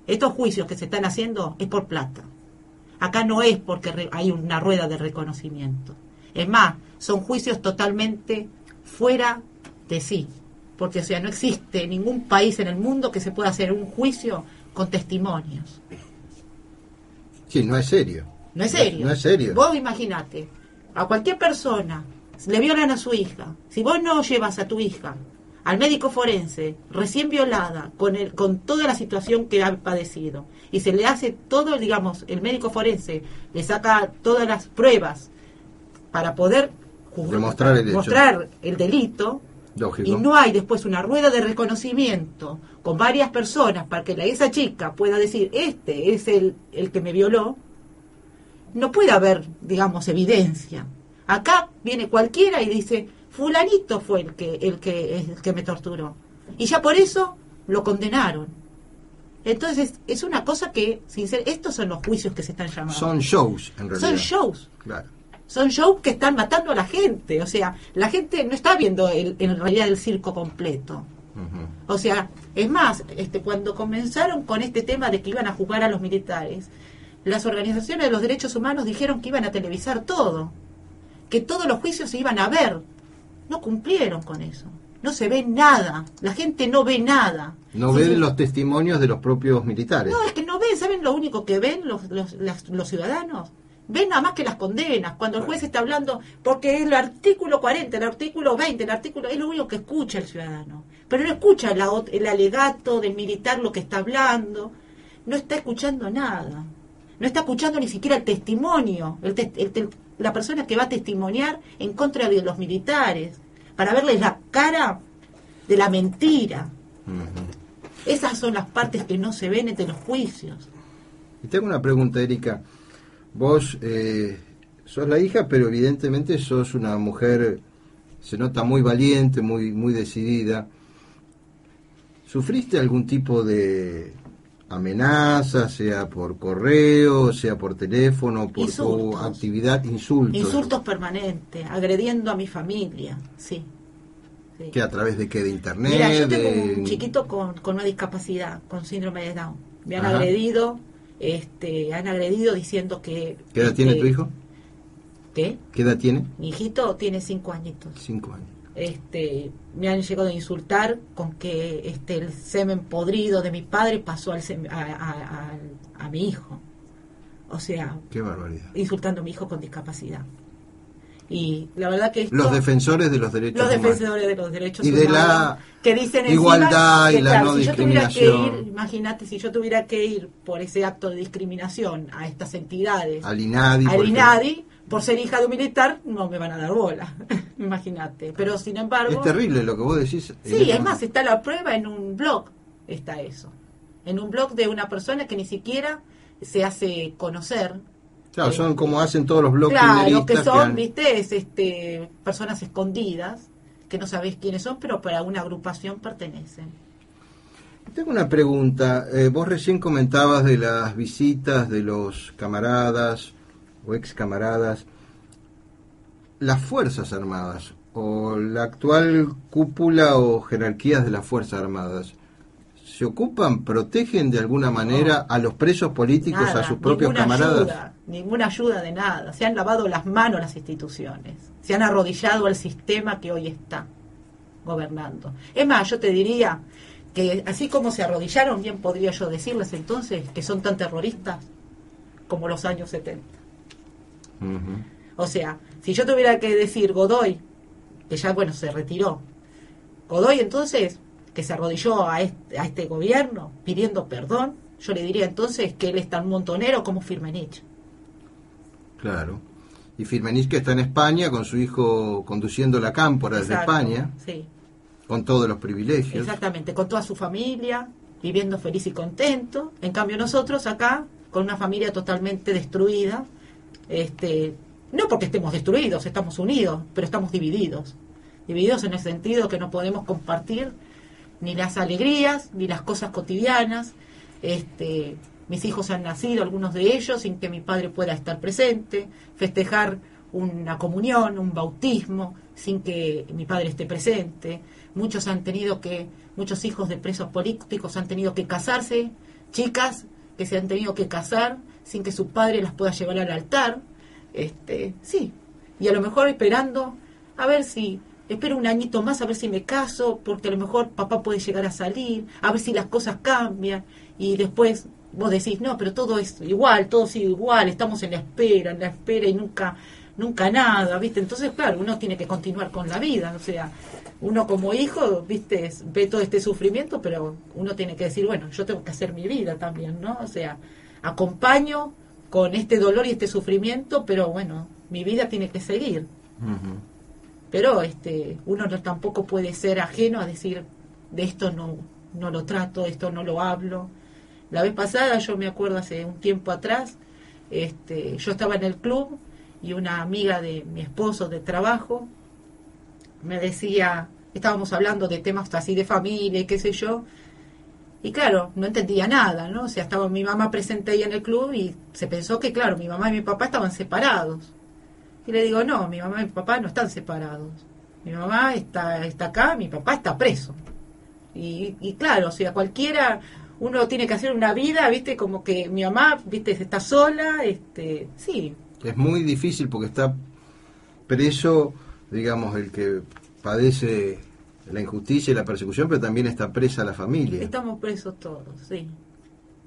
Estos juicios que se están haciendo es por plata. Acá no es porque hay una rueda de reconocimiento. Es más, son juicios totalmente fuera de sí. Porque, o sea, no existe ningún país en el mundo que se pueda hacer un juicio con testimonios. Sí, no es serio. No es serio. No es serio. Vos imaginate, a cualquier persona le violan a su hija. Si vos no llevas a tu hija al médico forense, recién violada, con, el, con toda la situación que ha padecido, y se le hace todo, digamos, el médico forense le saca todas las pruebas para poder ju- Demostrar el mostrar el delito, Lógico. y no hay después una rueda de reconocimiento con varias personas para que la, esa chica pueda decir, este es el, el que me violó, no puede haber, digamos, evidencia. Acá viene cualquiera y dice, fulanito fue el que, el que, el que me torturó. Y ya por eso lo condenaron. Entonces, es una cosa que, sincer- estos son los juicios que se están llamando. Son shows, en realidad. Son shows. Claro. Son shows que están matando a la gente. O sea, la gente no está viendo el- en realidad el circo completo. O sea, es más, este, cuando comenzaron con este tema de que iban a jugar a los militares, las organizaciones de los derechos humanos dijeron que iban a televisar todo, que todos los juicios se iban a ver. No cumplieron con eso. No se ve nada. La gente no ve nada. No ven los testimonios de los propios militares. no, es que no ven, ¿saben lo único que ven los, los, las- los ciudadanos? Ven nada más que las condenas, cuando el juez está hablando, porque es el artículo 40, el artículo 20, el artículo, es lo único que escucha el ciudadano. Pero no escucha la el alegato del militar lo que está hablando, no está escuchando nada. No está escuchando ni siquiera el testimonio, el tes- el te- la persona que va a testimoniar en contra de los militares, para verles la cara de la mentira. Esas son las partes que no se ven entre los juicios. Y tengo una pregunta, Erika. Vos eh, sos la hija, pero evidentemente sos una mujer, se nota muy valiente, muy, muy decidida. ¿Sufriste algún tipo de amenaza, sea por correo, sea por teléfono, por tu Insultos. actividad, insultos? Insultos permanentes, agrediendo a mi familia, sí. sí. ¿Que a través de qué? ¿De internet? Mira, yo tengo de- un chiquito con, con una discapacidad, con síndrome de Down. Me han Ajá. agredido, este, han agredido diciendo que... ¿Qué edad tiene este, tu hijo? ¿Qué? ¿Qué edad tiene? Mi hijito tiene cinco añitos. Cinco años. Este, me han llegado a insultar con que este, el semen podrido de mi padre pasó al sem- a, a- a- a mi hijo. O sea, Qué barbaridad. insultando a mi hijo con discapacidad. Y la verdad que esto- Los defensores de los derechos los humanos. defensores de los derechos Y de humanos la que dicen igualdad y que, la claro, no si discriminación. imagínate si yo tuviera que ir por ese acto de discriminación a estas entidades, Al INADI, al INADI, por ser hija de un militar, no me van a dar bola, imagínate. Pero sin embargo, Es terrible lo que vos decís. Sí, es más, está la prueba en un blog, está eso. En un blog de una persona que ni siquiera se hace conocer. Claro, son como hacen todos los blogs Claro, que kirchneristas son, han- viste, es, este, personas escondidas, que no sabés quiénes son, pero para una agrupación pertenecen. Tengo una pregunta. Eh, vos recién comentabas de las visitas de los camaradas o ex camaradas. Las Fuerzas Armadas o la actual cúpula o jerarquías de las Fuerzas Armadas. ¿Se ocupan, protegen de alguna manera a los presos políticos, Nada, a sus propios ninguna camaradas? Ayuda, ninguna ayuda de nada. Se han lavado las manos las instituciones. Se han arrodillado al sistema que hoy está gobernando. Es más, yo te diría que así como se arrodillaron, bien podría yo decirles entonces que son tan terroristas como los años 70. O sea, si yo tuviera que decir Godoy, que ya, bueno, se retiró, Godoy entonces, que se arrodilló a este, a este gobierno pidiendo perdón, yo le diría entonces que él es tan montonero como Firmenich. Claro. Y Firmenich que está en España con su hijo conduciendo la cámpora desde España, Sí, con todos los privilegios. exactamente, con toda su familia, viviendo feliz y contento. En cambio nosotros acá, con una familia totalmente destruida, este, no porque estemos destruidos, estamos unidos, pero estamos divididos. Divididos en el sentido que no podemos compartir ni las alegrías, ni las cosas cotidianas. Este, mis hijos han nacido, algunos de ellos, sin que mi padre pueda estar presente, festejar una comunión, un bautismo, sin que mi padre esté presente. Muchos han tenido que, muchos hijos de presos políticos han tenido que casarse, chicas que se han tenido que casar sin que su padre las pueda llevar al altar. Este, sí, y a lo mejor esperando a ver si espero un añito más a ver si me caso porque a lo mejor papá puede llegar a salir a ver si las cosas cambian y después vos decís, no, pero todo es igual, todo sigue igual, estamos en la espera, en la espera y nunca, nunca nada, ¿viste? Entonces, claro, uno tiene que continuar con la vida, o sea, uno como hijo, ¿viste? Ve todo este sufrimiento, pero uno tiene que decir, bueno, yo tengo que hacer mi vida también, ¿no? O sea, acompaño con este dolor y este sufrimiento, pero bueno, mi vida tiene que seguir. Pero este, uno no tampoco puede ser ajeno a decir, de esto no, no lo trato, esto no lo hablo. La vez pasada, yo me acuerdo hace un tiempo atrás, este, yo estaba en el club y una amiga de mi esposo de trabajo me decía, estábamos hablando de temas así de familia y qué sé yo, y claro, no entendía nada, ¿no? O sea, estaba mi mamá presente ahí en el club y se pensó que, claro, mi mamá y mi papá estaban separados. Y le digo, no, mi mamá y mi papá no están separados. Mi mamá está, está acá, mi papá está preso. Y, y claro, o sea, cualquiera, uno tiene que hacer una vida, viste, como que mi mamá, viste, está sola, este, sí, Es muy difícil porque está preso, digamos, el que padece la injusticia y la persecución, pero también está presa la familia. estamos presos todos, sí,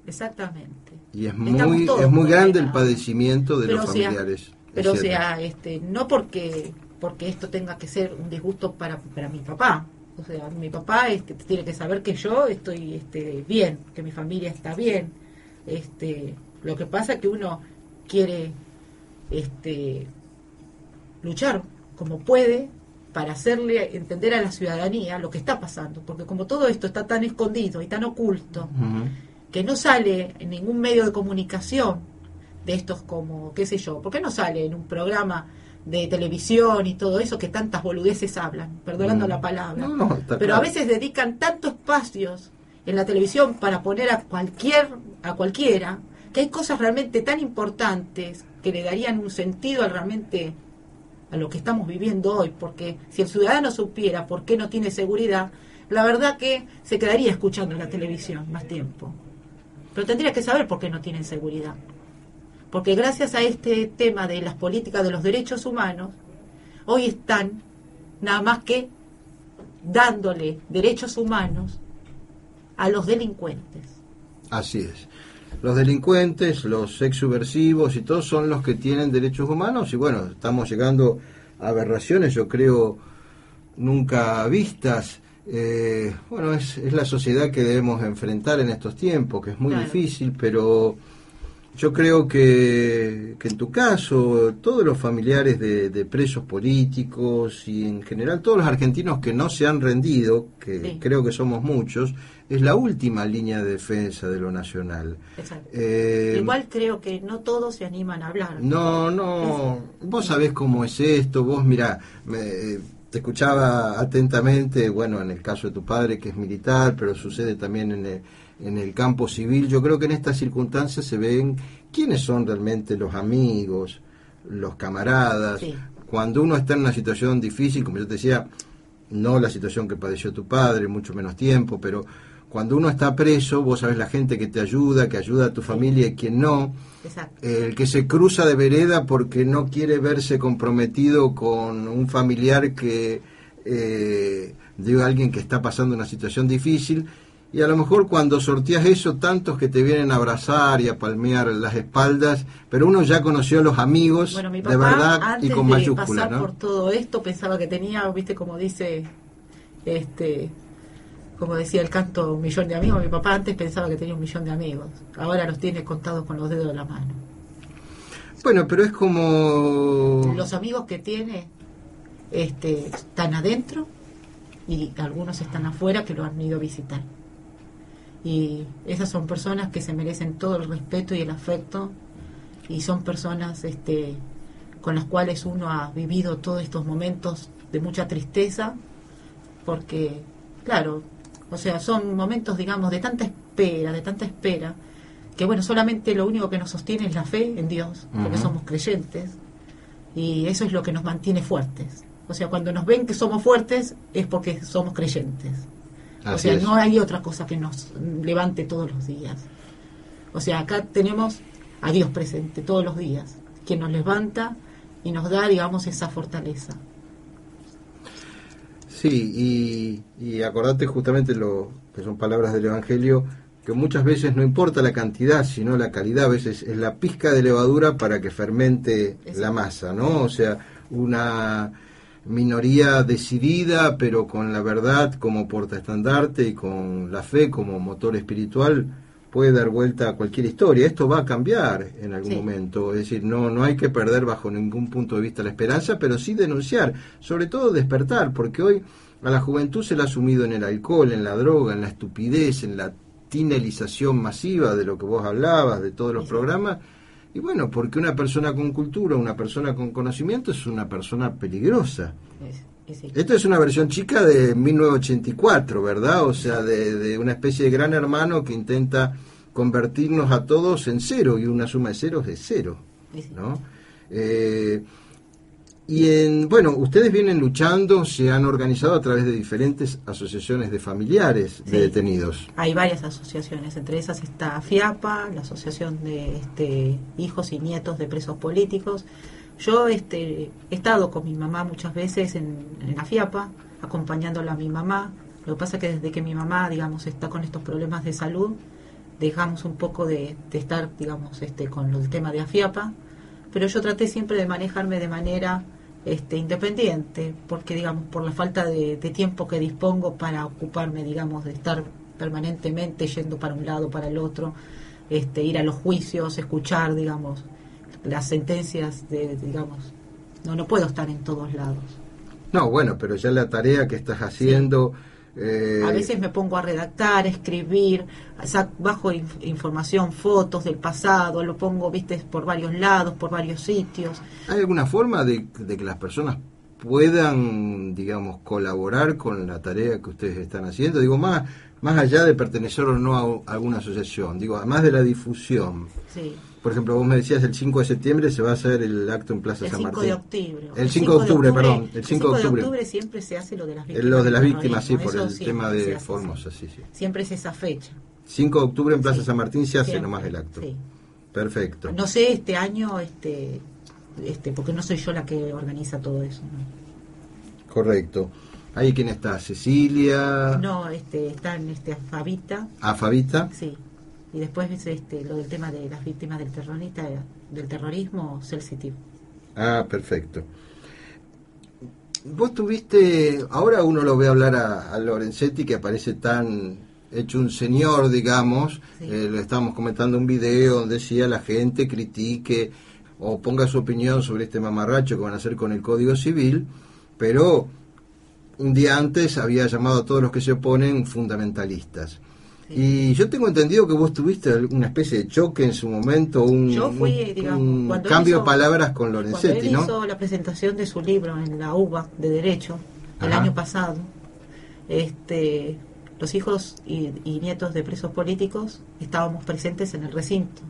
exactamente. Y es muy, es muy grande el padecimiento de Pero, los sea, familiares. Pero o sea, este, no porque porque esto tenga que ser un disgusto para, para mi papá. O sea, mi papá este, tiene que saber que yo estoy este, bien, que mi familia está bien. Este, lo que pasa es que uno quiere este, luchar como puede para hacerle entender a la ciudadanía lo que está pasando, porque como todo esto está tan escondido y tan oculto, que no sale en ningún medio de comunicación de estos como, qué sé yo, ¿por qué no sale en un programa de televisión y todo eso que tantas boludeces hablan, perdonando Mm. la palabra? No, no, Pero a claro. veces dedican tantos espacios en la televisión para poner a cualquier a cualquiera que hay cosas realmente tan importantes que le darían un sentido a realmente a lo que estamos viviendo hoy, porque si el ciudadano supiera por qué no tiene seguridad, la verdad que se quedaría escuchando la televisión más tiempo. Pero tendría que saber por qué no tienen seguridad. Porque gracias a este tema de las políticas de los derechos humanos, hoy están nada más que dándole derechos humanos a los delincuentes. Así es. Los delincuentes, los ex subversivos y todos son los que tienen derechos humanos y bueno, estamos llegando a aberraciones, yo creo, nunca vistas. Eh, bueno, es, es la sociedad que debemos enfrentar en estos tiempos, que es muy Claro. difícil, pero yo creo que, que en tu caso, todos los familiares de, de presos políticos y en general todos los argentinos que no se han rendido, que Sí. creo que somos muchos, es la última línea de defensa de lo nacional. Exacto. Eh, Igual creo que no todos se animan a hablar. no, no, vos sabés cómo es esto, vos mirá, me- te escuchaba atentamente, bueno, en el caso de tu padre que es militar, pero sucede también en el, en el campo civil, yo creo que en estas circunstancias se ven quiénes son realmente los amigos, los camaradas, Sí. cuando uno está en una situación difícil, como yo te decía, no la situación que padeció tu padre, mucho menos tiempo, pero cuando uno está preso, vos sabés la gente que te ayuda, que ayuda a tu familia y quien no, Exacto. el que se cruza de vereda porque no quiere verse comprometido con un familiar que eh, de alguien que está pasando una situación difícil y a lo mejor cuando sorteas eso tantos que te vienen a abrazar y a palmear las espaldas pero uno ya conoció a los amigos Bueno, mi papá, de verdad antes y con de mayúscula pasar ¿no? por todo esto, pensaba que tenía, viste, como dice, este, como decía el canto, un millón de amigos. Mi papá antes pensaba que tenía un millón de amigos. Ahora los tiene contados con los dedos de la mano. bueno pero es como Los amigos que tiene este, están adentro y algunos están afuera que lo han ido a visitar. Y esas son personas que se merecen todo el respeto y el afecto y son personas este, con las cuales uno ha vivido todos estos momentos de mucha tristeza porque, claro, o sea, son momentos, digamos, de tanta espera, de tanta espera, que bueno, solamente lo único que nos sostiene es la fe en Dios, porque somos creyentes, y eso es lo que nos mantiene fuertes. O sea, cuando nos ven que somos fuertes es porque somos creyentes. O sea, es. no hay otra cosa que nos levante todos los días. O sea, acá tenemos a Dios presente todos los días, quien nos levanta y nos da, digamos, esa fortaleza. Sí, y, y acordate justamente lo que son palabras del Evangelio, que muchas veces no importa la cantidad, sino la calidad, a veces es la pizca de levadura para que fermente la masa, ¿no? O sea, una minoría decidida, pero con la verdad como portaestandarte y con la fe como motor espiritual, puede dar vuelta a cualquier historia. Esto va a cambiar en algún Sí. momento. Es decir, no, no hay que perder bajo ningún punto de vista la esperanza, pero sí denunciar, sobre todo despertar, porque hoy a la juventud se la ha sumido en el alcohol, en la droga, en la estupidez, en la tinelización masiva de lo que vos hablabas, de todos los programas. Y bueno, porque una persona con cultura, una persona con conocimiento es una persona peligrosa. Sí. Esto es una versión chica de 1984, ¿verdad? O sea, de, de una especie de gran hermano que intenta convertirnos a todos en cero y una suma de ceros es cero, ¿no? Eh, y en, bueno, ustedes vienen luchando, se han organizado a través de diferentes asociaciones de familiares de detenidos. Hay varias asociaciones, entre esas está FIAPA, la Asociación de este, Hijos y Nietos de Presos Políticos. Yo este, he estado con mi mamá muchas veces en, en la FIAPA, acompañándola a mi mamá. Lo que pasa es que desde que mi mamá, digamos, está con estos problemas de salud, dejamos un poco de, de estar, digamos, este, con el tema de AFIAPA, pero yo traté siempre de manejarme de manera este, independiente, porque, digamos, por la falta de, de tiempo que dispongo para ocuparme, digamos, de estar permanentemente yendo para un lado, para el otro, este, ir a los juicios, escuchar, digamos, las sentencias de, digamos, no, no puedo estar en todos lados. No, bueno, pero ya la tarea que estás haciendo... eh, A veces me pongo a redactar, escribir, sa- bajo inf- información, fotos del pasado, lo pongo, viste, por varios lados, por varios sitios. ¿Hay alguna forma de, de que las personas puedan, digamos, colaborar con la tarea que ustedes están haciendo? Digo, más, más allá de pertenecer o no a alguna asociación, digo, además de la difusión. Sí. Por ejemplo, vos me decías el 5 de septiembre se va a hacer el acto en Plaza El San 5 Martín. de octubre. El 5 de octubre, perdón. El 5 de octubre. siempre se hace lo de las Eh, víctimas. Lo de las víctimas, sí, por el tema de Formosa, sí, sí. Siempre es esa fecha. 5 de octubre en Plaza San Martín se hace siempre, nomás el acto. sí. Perfecto. No sé este año, este, este, porque no soy yo la que organiza todo eso. ¿no? Correcto. Ahí quién está, Cecilia, No, este, está en este Fabita, a Fabita. sí. Y después es este, lo del tema de las víctimas del terrorista, del terrorismo, Celsitiv. Ah, perfecto. Vos tuviste, ahora uno lo ve hablar a, a Lorenzetti que aparece tan hecho un señor, digamos, eh, le estábamos comentando un video donde decía la gente critique o ponga su opinión sobre este mamarracho que van a hacer con el Código Civil, pero un día antes había llamado a todos los que se oponen fundamentalistas. Y yo tengo entendido que vos tuviste una especie de choque en su momento, un, Yo fui, digamos, un cuando cambio hizo- de palabras con Cuando Lorenzetti, él ¿no? hizo la presentación de su libro en la UBA de Derecho el Ajá. año pasado, este, los hijos y, y nietos de presos políticos estábamos presentes en el recinto.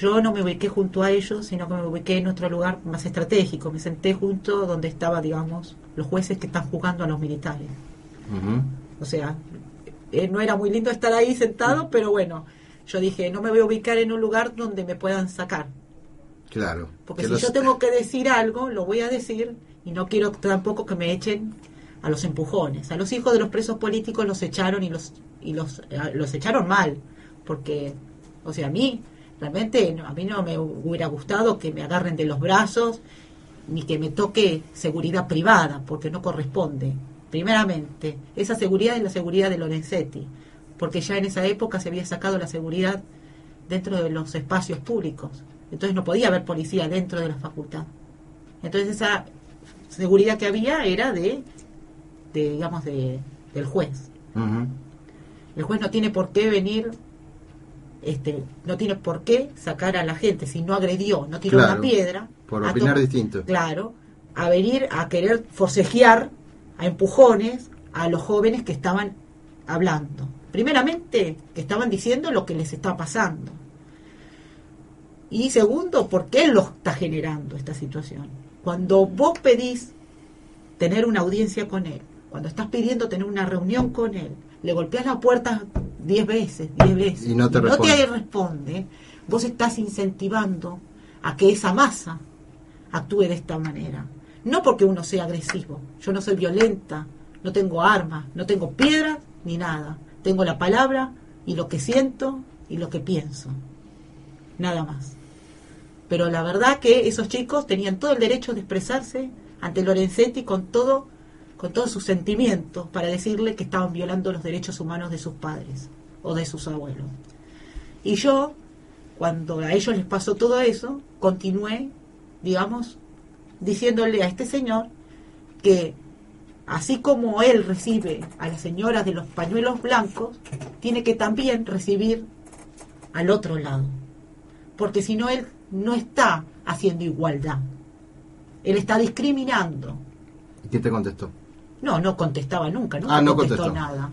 Yo no me ubiqué junto a ellos, sino que me ubiqué en otro lugar más estratégico. Me senté junto donde estaba, digamos, los jueces que están juzgando a los militares. O sea, eh, no era muy lindo estar ahí sentado, pero bueno, yo dije, no me voy a ubicar en un lugar donde me puedan sacar. Claro. Porque Que si los- yo tengo que decir algo, lo voy a decir y no quiero tampoco que me echen a los empujones. A los hijos de los presos políticos los echaron y los y los, eh, los echaron mal, porque, o sea, a mí realmente no- a mí no me hubiera gustado que me agarren de los brazos ni que me toque seguridad privada, porque no corresponde. Primeramente, esa seguridad es la seguridad de Lorenzetti, porque ya en esa época se había sacado la seguridad dentro de los espacios públicos. Entonces no podía haber policía dentro de la facultad. Entonces esa seguridad que había era de, de digamos, de, del juez. El juez no tiene por qué venir, este, no tiene por qué sacar a la gente si no agredió, no tiró Claro, una piedra. por opinar to- distinto. Claro, a venir a querer forcejear a empujones a los jóvenes que estaban hablando. Primeramente, que estaban diciendo lo que les está pasando. Y segundo, ¿por qué lo está generando esta situación? Cuando vos pedís tener una audiencia con él, cuando estás pidiendo tener una reunión con él, le golpeas la puerta diez veces, diez veces, Y no te responde. te responde, vos estás incentivando a que esa masa actúe de esta manera. No porque uno sea agresivo, yo no soy violenta, no tengo armas, no tengo piedras ni nada. Tengo la palabra y lo que siento y lo que pienso. Nada más. Pero la verdad que esos chicos tenían todo el derecho de expresarse ante Lorenzetti con todo con todos sus sentimientos para decirle que estaban violando los derechos humanos de sus padres o de sus abuelos. Y yo, cuando a ellos les pasó todo eso, continué, digamos, diciéndole a este señor que así como él recibe a las señoras de los pañuelos blancos, tiene que también recibir al otro lado. Porque si no, él no está haciendo igualdad. Él está discriminando. ¿Y quién te contestó? No, no contestaba nunca, nunca Ah, no contestó, contestó. nada.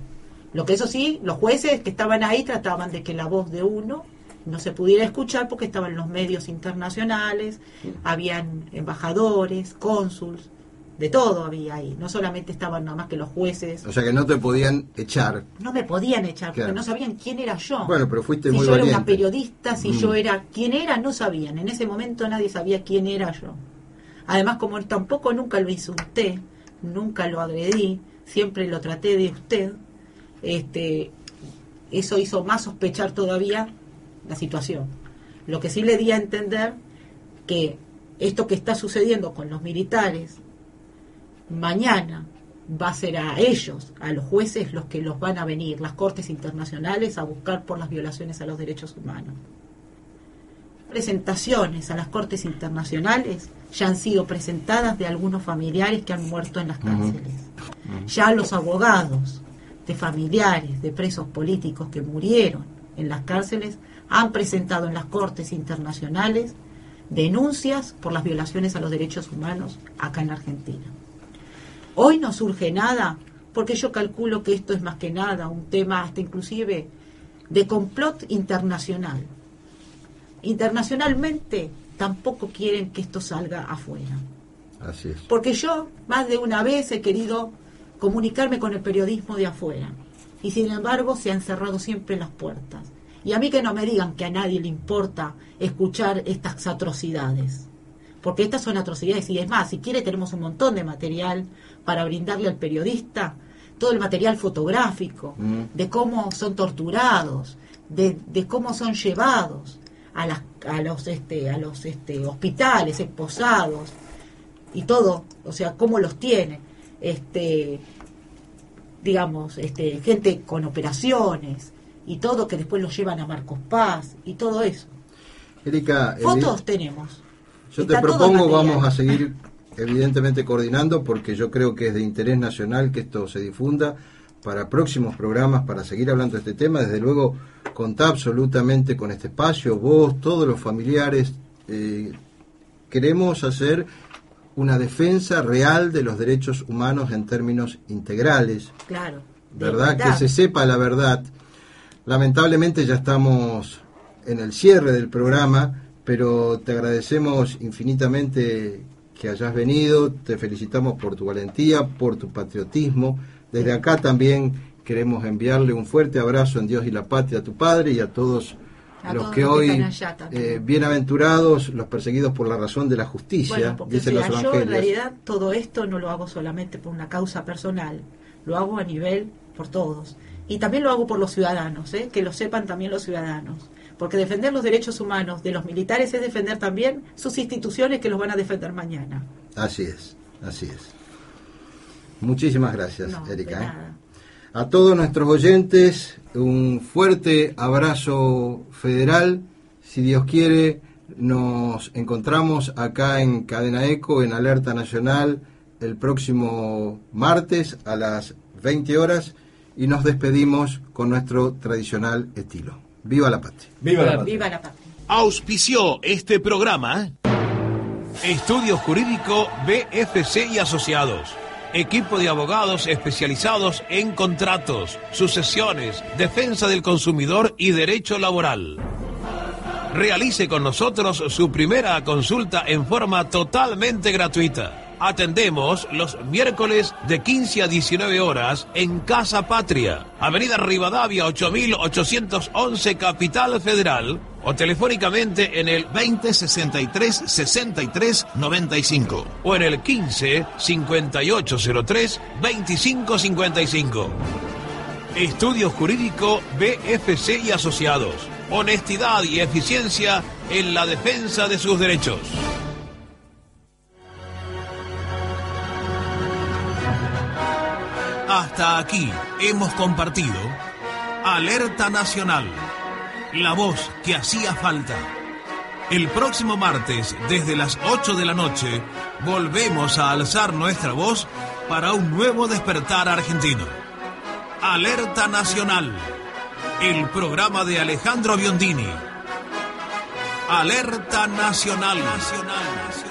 Lo que eso sí, los jueces que estaban ahí trataban de que la voz de uno no se pudiera escuchar porque estaban los medios internacionales, habían embajadores, cónsuls, de todo había ahí. No solamente estaban nada más que los jueces. O sea que no te podían echar. No me podían echar porque Claro. no sabían quién era yo. Bueno, pero fuiste si muy yo era una periodista, si Mm. yo era quién era, no sabían. En ese momento nadie sabía quién era yo. Además, como tampoco nunca lo insulté, nunca lo agredí, siempre lo traté de usted, este, eso hizo más sospechar todavía la situación. Lo que sí le di a entender que esto que está sucediendo con los militares mañana va a ser a ellos, a los jueces, los que los van a venir, las cortes internacionales, a buscar por las violaciones a los derechos humanos. Presentaciones a las cortes internacionales ya han sido presentadas de algunos familiares que han muerto en las cárceles. Ya los abogados de familiares de presos políticos que murieron en las cárceles han presentado en las cortes internacionales denuncias por las violaciones a los derechos humanos acá en Argentina. Hoy no surge nada porque yo calculo que esto es más que nada un tema hasta inclusive de complot internacional. Internacionalmente tampoco quieren que esto salga afuera. Así es. Porque yo más de una vez he querido comunicarme con el periodismo de afuera. Y sin embargo se han cerrado siempre las puertas. Y a mí que no me digan que a nadie le importa escuchar estas atrocidades. Porque estas son atrocidades. Y es más, si quiere tenemos un montón de material para brindarle al periodista. Todo el material fotográfico Mm. de cómo son torturados, de, de cómo son llevados a, las, a los, este, a los este, hospitales, esposados, y todo, o sea, cómo los tiene, este, digamos, este, gente con operaciones y todo que después los llevan a Marcos Paz y todo eso. Erika, evi- Fotos tenemos. yo te Está propongo, vamos a seguir evidentemente coordinando porque yo creo que es de interés nacional que esto se difunda para próximos programas, para seguir hablando de este tema. Desde luego, contá absolutamente con este espacio, vos, todos los familiares. eh, queremos hacer una defensa real de los derechos humanos en términos integrales. Claro. ¿verdad? Que se sepa la verdad. Lamentablemente ya estamos en el cierre del programa, pero te agradecemos infinitamente que hayas venido, te felicitamos por tu valentía, por tu patriotismo. Desde acá también queremos enviarle un fuerte abrazo en Dios y la patria a tu padre y a todos A los que hoy, eh, bienaventurados, los perseguidos por la razón de la justicia, Bueno, dicen los yo en evangelios. realidad todo esto no lo hago solamente por una causa personal, lo hago a nivel por todos. Y también lo hago por los ciudadanos, ¿eh? que lo sepan también los ciudadanos. Porque defender los derechos humanos de los militares es defender también sus instituciones que los van a defender mañana. Así es, así es. Muchísimas gracias, No, Erika. ¿eh? A todos nuestros oyentes, un fuerte abrazo federal. Si Dios quiere, nos encontramos acá en Cadena Eco, en Alerta Nacional, el próximo martes a las 20 horas y nos despedimos con nuestro tradicional estilo. ¡Viva la patria! Viva la patria. Viva la patria. Auspició este programa Estudio Jurídico BFC y Asociados. Equipo de abogados especializados en contratos, sucesiones, defensa del consumidor y derecho laboral. Realice con nosotros su primera consulta en forma totalmente gratuita. Atendemos los miércoles de 15 a 19 horas en Casa Patria, Avenida Rivadavia 8811 Capital Federal o telefónicamente en el 2063 63 95 o en el 15 5803 2555. Estudio Jurídico BFC y Asociados. Honestidad y eficiencia en la defensa de sus derechos. Hasta aquí hemos compartido Alerta Nacional, la voz que hacía falta. El próximo martes, desde las 8 de la noche, volvemos a alzar nuestra voz para un nuevo despertar argentino. Alerta Nacional, el programa de Alejandro Biondini. Alerta Nacional. Nacional, Nacional.